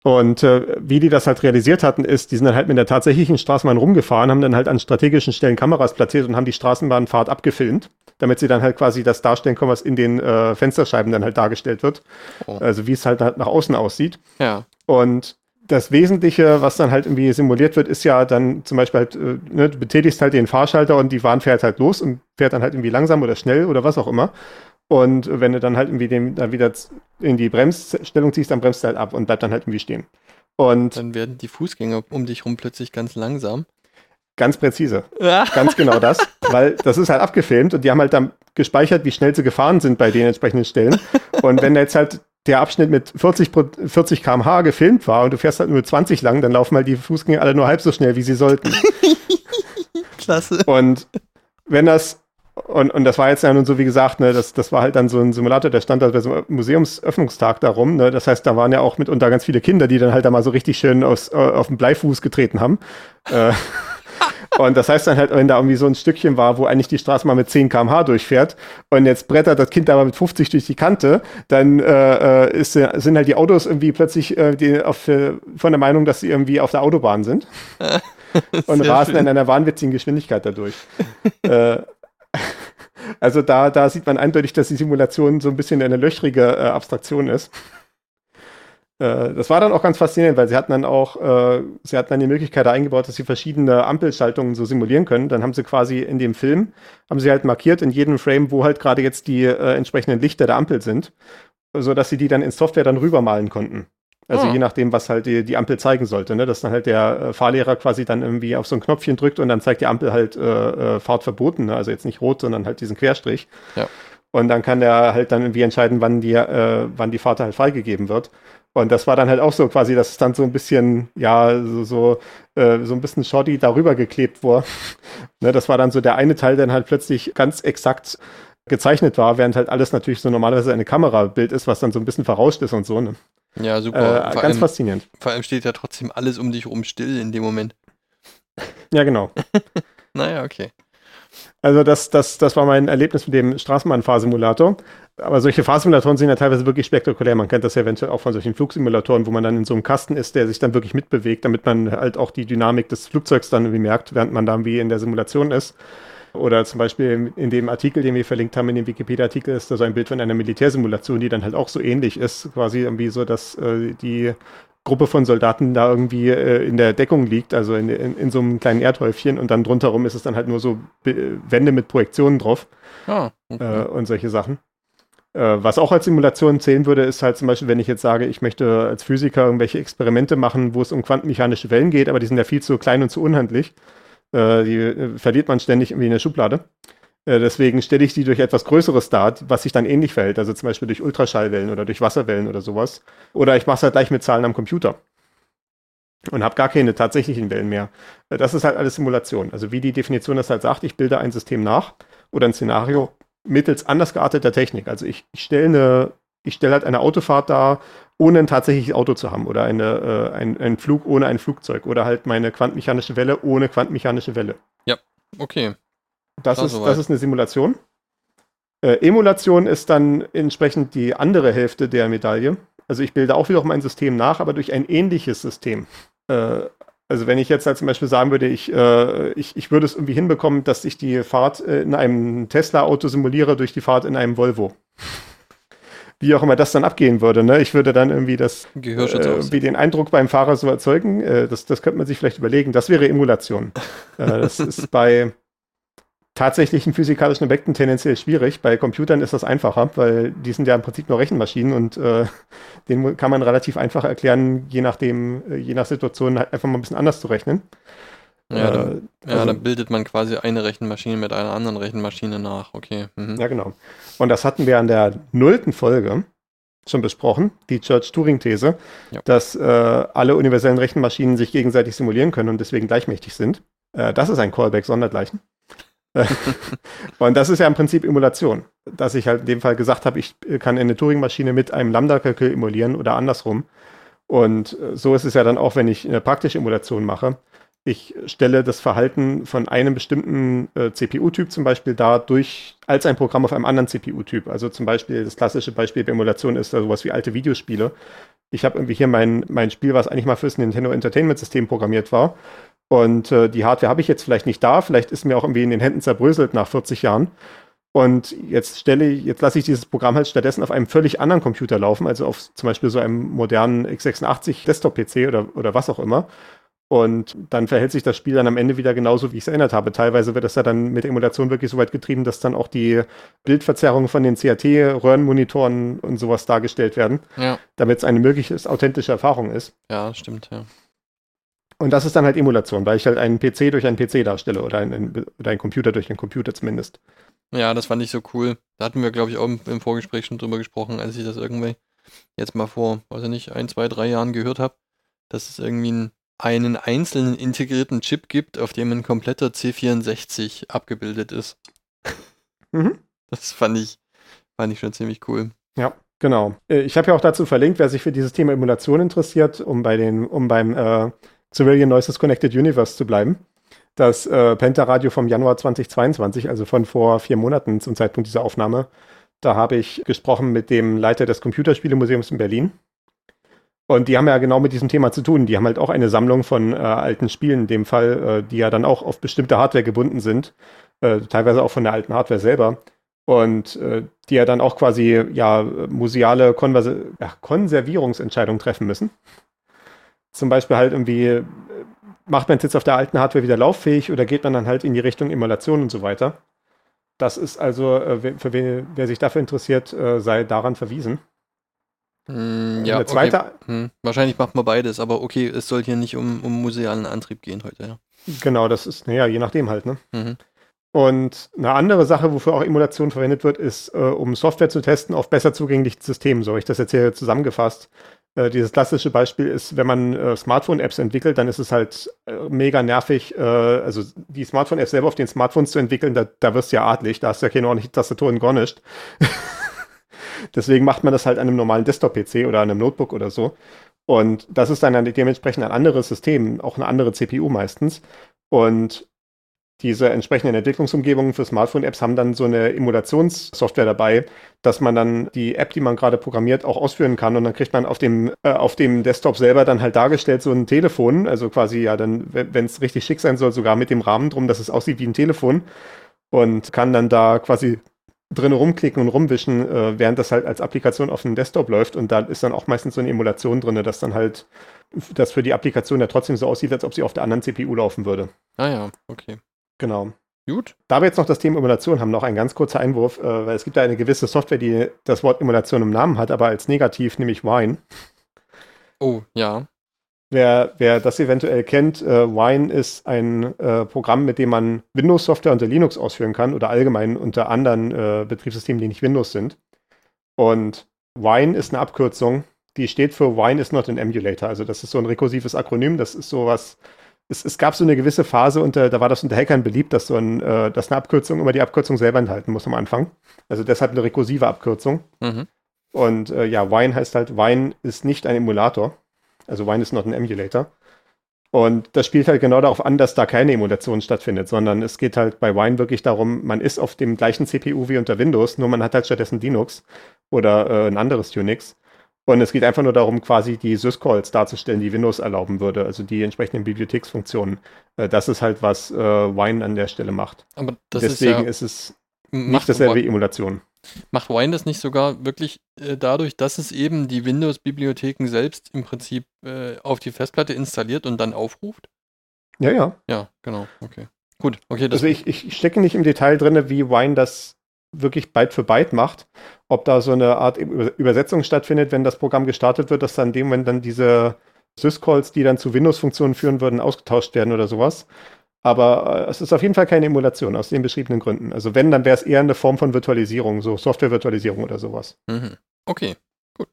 Und äh, wie die das halt realisiert hatten, ist, die sind dann halt mit der tatsächlichen Straßenbahn rumgefahren, haben dann halt an strategischen Stellen Kameras platziert und haben die Straßenbahnfahrt abgefilmt, damit sie dann halt quasi das darstellen können, was in den äh, Fensterscheiben dann halt dargestellt wird. Oh. Also wie es halt, halt nach außen aussieht. Ja. Und das Wesentliche, was dann halt irgendwie simuliert wird, ist ja dann zum Beispiel halt, äh, ne, du betätigst halt den Fahrschalter und die Bahn fährt halt los und fährt dann halt irgendwie langsam oder schnell oder was auch immer. Und wenn du dann halt irgendwie den, dann wieder in die Bremsstellung ziehst, dann bremst du halt ab und bleibt dann halt irgendwie stehen. Und dann werden die Fußgänger um dich rum plötzlich ganz langsam. Ganz präzise. ganz genau das. Weil das ist halt abgefilmt und die haben halt dann gespeichert, wie schnell sie gefahren sind bei den entsprechenden Stellen. Und wenn jetzt halt der Abschnitt mit 40, 40 km/h gefilmt war und du fährst halt nur 20 lang, dann laufen halt die Fußgänger alle nur halb so schnell, wie sie sollten. Klasse. Und wenn das und, und das war jetzt ja nun so, wie gesagt, ne, das, das war halt dann so ein Simulator, der stand da bei so einem Museumsöffnungstag darum. Ne? Das heißt, da waren ja auch mitunter ganz viele Kinder, die dann halt da mal so richtig schön aus, äh, auf den Bleifuß getreten haben. äh, und das heißt dann halt, wenn da irgendwie so ein Stückchen war, wo eigentlich die Straße mal mit 10 km/h durchfährt und jetzt brettert das Kind aber mit 50 durch die Kante, dann äh, äh ist, sind halt die Autos irgendwie plötzlich äh, die auf, äh, von der Meinung, dass sie irgendwie auf der Autobahn sind. und rasen schön. in einer wahnwitzigen Geschwindigkeit dadurch. äh, also da, da sieht man eindeutig, dass die Simulation so ein bisschen eine löchrige äh, Abstraktion ist. Äh, das war dann auch ganz faszinierend, weil sie hatten dann auch, äh, sie hatten dann die Möglichkeit eingebaut, dass sie verschiedene Ampelschaltungen so simulieren können. Dann haben sie quasi in dem Film, haben sie halt markiert in jedem Frame, wo halt gerade jetzt die äh, entsprechenden Lichter der Ampel sind, sodass sie die dann in Software dann rübermalen konnten. Also oh. je nachdem, was halt die, die Ampel zeigen sollte, ne? dass dann halt der äh, Fahrlehrer quasi dann irgendwie auf so ein Knopfchen drückt und dann zeigt die Ampel halt äh, äh, Fahrt verboten, ne? also jetzt nicht rot, sondern halt diesen Querstrich. Ja. Und dann kann der halt dann irgendwie entscheiden, wann die, äh, wann die Fahrt halt freigegeben wird. Und das war dann halt auch so quasi, dass es dann so ein bisschen, ja, so, so, äh, so ein bisschen shoddy darüber geklebt war. ne, das war dann so der eine Teil, der dann halt plötzlich ganz exakt gezeichnet war, während halt alles natürlich so normalerweise eine Kamerabild ist, was dann so ein bisschen verrauscht ist und so. Ne? Ja, super. Äh, ganz allem, faszinierend. Vor allem steht ja trotzdem alles um dich rum still in dem Moment. Ja, genau. naja, okay. Also das, das, das war mein Erlebnis mit dem Straßenbahnfahrsimulator. Aber solche Fahrsimulatoren sind ja teilweise wirklich spektakulär. Man kennt das ja eventuell auch von solchen Flugsimulatoren, wo man dann in so einem Kasten ist, der sich dann wirklich mitbewegt, damit man halt auch die Dynamik des Flugzeugs dann irgendwie merkt, während man dann wie in der Simulation ist. Oder zum Beispiel in dem Artikel, den wir verlinkt haben, in dem Wikipedia-Artikel, ist da so ein Bild von einer Militärsimulation, die dann halt auch so ähnlich ist, quasi irgendwie so, dass äh, die Gruppe von Soldaten da irgendwie äh, in der Deckung liegt, also in, in, in, so einem kleinen Erdhäufchen und dann drunterrum ist es dann halt nur so Be Wände mit Projektionen drauf ah, okay. äh, und solche Sachen. Äh, was auch als Simulation zählen würde, ist halt zum Beispiel, wenn ich jetzt sage, ich möchte als Physiker irgendwelche Experimente machen, wo es um quantenmechanische Wellen geht, aber die sind ja viel zu klein und zu unhandlich. Äh, die äh, verliert man ständig irgendwie in der Schublade. Äh, deswegen stelle ich die durch etwas Größeres dar, was sich dann ähnlich verhält, also zum Beispiel durch Ultraschallwellen oder durch Wasserwellen oder sowas. Oder ich mache es halt gleich mit Zahlen am Computer und habe gar keine tatsächlichen Wellen mehr. Äh, das ist halt alles Simulation. Also wie die Definition das halt sagt, ich bilde ein System nach oder ein Szenario mittels anders gearteter Technik. Also ich, ich stelle eine, ich stelle halt eine Autofahrt dar, ohne ein tatsächliches Auto zu haben oder eine, äh, ein, einen Flug ohne ein Flugzeug oder halt meine quantenmechanische Welle ohne quantenmechanische Welle. Ja, okay. Das, ist, das ist eine Simulation. Äh, Emulation ist dann entsprechend die andere Hälfte der Medaille. Also ich bilde auch wiederum ein System nach, aber durch ein ähnliches System. Äh, also wenn ich jetzt halt zum Beispiel sagen würde, ich, äh, ich, ich würde es irgendwie hinbekommen, dass ich die Fahrt äh, in einem Tesla-Auto simuliere durch die Fahrt in einem Volvo. Wie auch immer das dann abgehen würde. Ne? Ich würde dann irgendwie das äh, wie den Eindruck beim Fahrer so erzeugen. Äh, das, das könnte man sich vielleicht überlegen. Das wäre Emulation. Äh, das ist bei tatsächlichen physikalischen Objekten tendenziell schwierig. Bei Computern ist das einfacher, weil die sind ja im Prinzip nur Rechenmaschinen und äh, den kann man relativ einfach erklären, je nachdem, äh, je nach Situation halt einfach mal ein bisschen anders zu rechnen. Ja, dann, äh, also, ja, dann bildet man quasi eine Rechenmaschine mit einer anderen Rechenmaschine nach. Okay. Mhm. Ja, genau. Und das hatten wir an der nullten Folge schon besprochen, die Church-Turing-These, ja. dass äh, alle universellen Rechenmaschinen sich gegenseitig simulieren können und deswegen gleichmächtig sind. Äh, das ist ein Callback sondergleichen. und das ist ja im Prinzip Emulation. Dass ich halt in dem Fall gesagt habe, ich kann eine Turing-Maschine mit einem Lambda-Kalkül emulieren oder andersrum. Und äh, so ist es ja dann auch, wenn ich eine praktische Emulation mache. Ich stelle das Verhalten von einem bestimmten äh, CPU-Typ zum Beispiel dar durch als ein Programm auf einem anderen CPU-Typ. Also zum Beispiel das klassische Beispiel der Emulation ist sowas wie alte Videospiele. Ich habe irgendwie hier mein, mein Spiel, was eigentlich mal fürs Nintendo Entertainment System programmiert war. Und äh, die Hardware habe ich jetzt vielleicht nicht da, vielleicht ist mir auch irgendwie in den Händen zerbröselt nach 40 Jahren. Und jetzt stelle ich, jetzt lasse ich dieses Programm halt stattdessen auf einem völlig anderen Computer laufen, also auf zum Beispiel so einem modernen x86 Desktop-PC oder, oder was auch immer. Und dann verhält sich das Spiel dann am Ende wieder genauso, wie ich es erinnert habe. Teilweise wird das ja dann mit der Emulation wirklich so weit getrieben, dass dann auch die Bildverzerrungen von den CRT-Röhrenmonitoren und sowas dargestellt werden, ja. damit es eine möglichst authentische Erfahrung ist. Ja, stimmt, ja. Und das ist dann halt Emulation, weil ich halt einen PC durch einen PC darstelle oder einen, oder einen Computer durch einen Computer zumindest. Ja, das fand ich so cool. Da hatten wir, glaube ich, auch im, Vorgespräch schon drüber gesprochen, als ich das irgendwie jetzt mal vor, weiß ich nicht, ein, zwei, drei Jahren gehört habe, dass es irgendwie einen, einen einzelnen integrierten Chip gibt, auf dem ein kompletter C64 abgebildet ist. Mhm. Das fand ich, fand ich schon ziemlich cool. Ja, genau. Äh, ich habe ja auch dazu verlinkt, wer sich für dieses Thema Emulation interessiert, um bei den, um beim äh, Civilian Noises Connected Universe zu bleiben. Das äh, Penta-Radio vom Januar 2022, also von vor vier Monaten zum Zeitpunkt dieser Aufnahme, da habe ich gesprochen mit dem Leiter des Computerspielemuseums in Berlin. Und die haben ja genau mit diesem Thema zu tun. Die haben halt auch eine Sammlung von äh, alten Spielen, in dem Fall, äh, die ja dann auch auf bestimmte Hardware gebunden sind, äh, teilweise auch von der alten Hardware selber. Und äh, die ja dann auch quasi ja museale Konverse ja, Konservierungsentscheidungen treffen müssen. Zum Beispiel halt irgendwie, äh, macht man es jetzt auf der alten Hardware wieder lauffähig oder geht man dann halt in die Richtung Emulation und so weiter. Das ist also, äh, für wen, wer sich dafür interessiert, sei daran verwiesen. Mm, ja, zweite, okay. hm. Wahrscheinlich macht man beides, aber okay, es soll hier nicht um, um musealen Antrieb gehen heute, ja. Genau, das ist, naja, je nachdem halt, ne? Mhm. Und eine andere Sache, wofür auch Emulation verwendet wird, ist, äh, um Software zu testen auf besser zugänglichen Systemen. So habe ich das jetzt hier zusammengefasst. Äh, dieses klassische Beispiel ist, wenn man äh, Smartphone-Apps entwickelt, dann ist es halt äh, mega nervig. Äh, also die Smartphone-Apps selber auf den Smartphones zu entwickeln, da, da wirst du ja adlig, da hast du ja keine ordentliche Tastatur und gar. Deswegen macht man das halt an einem normalen Desktop-PC oder an einem Notebook oder so. Und das ist dann dementsprechend ein anderes System, auch eine andere CPU meistens. Und diese entsprechenden Entwicklungsumgebungen für Smartphone-Apps haben dann so eine Emulationssoftware dabei, dass man dann die App, die man gerade programmiert, auch ausführen kann. Und dann kriegt man auf dem, äh, auf dem Desktop selber dann halt dargestellt so ein Telefon. Also quasi ja dann, wenn es richtig schick sein soll, sogar mit dem Rahmen drum, dass es aussieht wie ein Telefon. Und kann dann da quasi drin rumklicken und rumwischen, äh, während das halt als Applikation auf dem Desktop läuft. Und da ist dann auch meistens so eine Emulation drin, dass dann halt das für die Applikation ja trotzdem so aussieht, als ob sie auf der anderen CPU laufen würde. Ah ja, okay. Genau. Gut. Da wir jetzt noch das Thema Emulation haben, noch ein ganz kurzer Einwurf, äh, weil es gibt da eine gewisse Software, die das Wort Emulation im Namen hat, aber als negativ, nämlich Wine. Oh, ja. Wer, wer das eventuell kennt, äh, Wine ist ein äh, Programm, mit dem man Windows-Software unter Linux ausführen kann oder allgemein unter anderen äh, Betriebssystemen, die nicht Windows sind. Und Wine ist eine Abkürzung, die steht für Wine is not an emulator. Also das ist so ein rekursives Akronym, das ist sowas, es, es gab so eine gewisse Phase, unter, da war das unter Hackern beliebt, dass so ein, äh, dass eine Abkürzung immer die Abkürzung selber enthalten muss am Anfang. Also deshalb eine rekursive Abkürzung. Mhm. Und äh, ja, Wine heißt halt, Wine ist nicht ein Emulator. Also Wine ist not ein Emulator. Und das spielt halt genau darauf an, dass da keine Emulation stattfindet, sondern es geht halt bei Wine wirklich darum, man ist auf dem gleichen CPU wie unter Windows, nur man hat halt stattdessen Linux oder äh, ein anderes Unix. Und es geht einfach nur darum, quasi die Syscalls darzustellen, die Windows erlauben würde, also die entsprechenden Bibliotheksfunktionen. Äh, das ist halt, was äh, Wine an der Stelle macht. Aber das Deswegen ist, ist, es ja, nicht dasselbe wie Emulation. Macht Wine das nicht sogar wirklich äh, dadurch, dass es eben die Windows-Bibliotheken selbst im Prinzip äh, auf die Festplatte installiert und dann aufruft? Ja, ja. Ja, genau. Okay. Gut, okay. Also ich, ich stecke nicht im Detail drin, wie Wine das wirklich Byte für Byte macht. Ob da so eine Art Übersetzung stattfindet, wenn das Programm gestartet wird, dass dann dem Moment dann diese Syscalls, die dann zu Windows-Funktionen führen würden, ausgetauscht werden oder sowas. Aber äh, es ist auf jeden Fall keine Emulation aus den beschriebenen Gründen. Also wenn, dann wäre es eher eine Form von Virtualisierung, so Software-Virtualisierung oder sowas. Mhm. Okay, gut.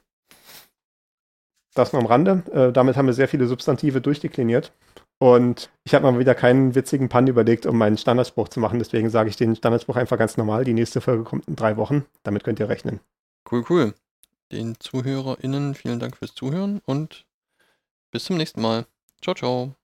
Das nur am Rande. Äh, damit haben wir sehr viele Substantive durchdekliniert. Und ich habe mal wieder keinen witzigen Pun überlegt, um meinen Standardspruch zu machen. Deswegen sage ich den Standardspruch einfach ganz normal. Die nächste Folge kommt in drei Wochen. Damit könnt ihr rechnen. Cool, cool. Den ZuhörerInnen vielen Dank fürs Zuhören und bis zum nächsten Mal. Ciao, ciao.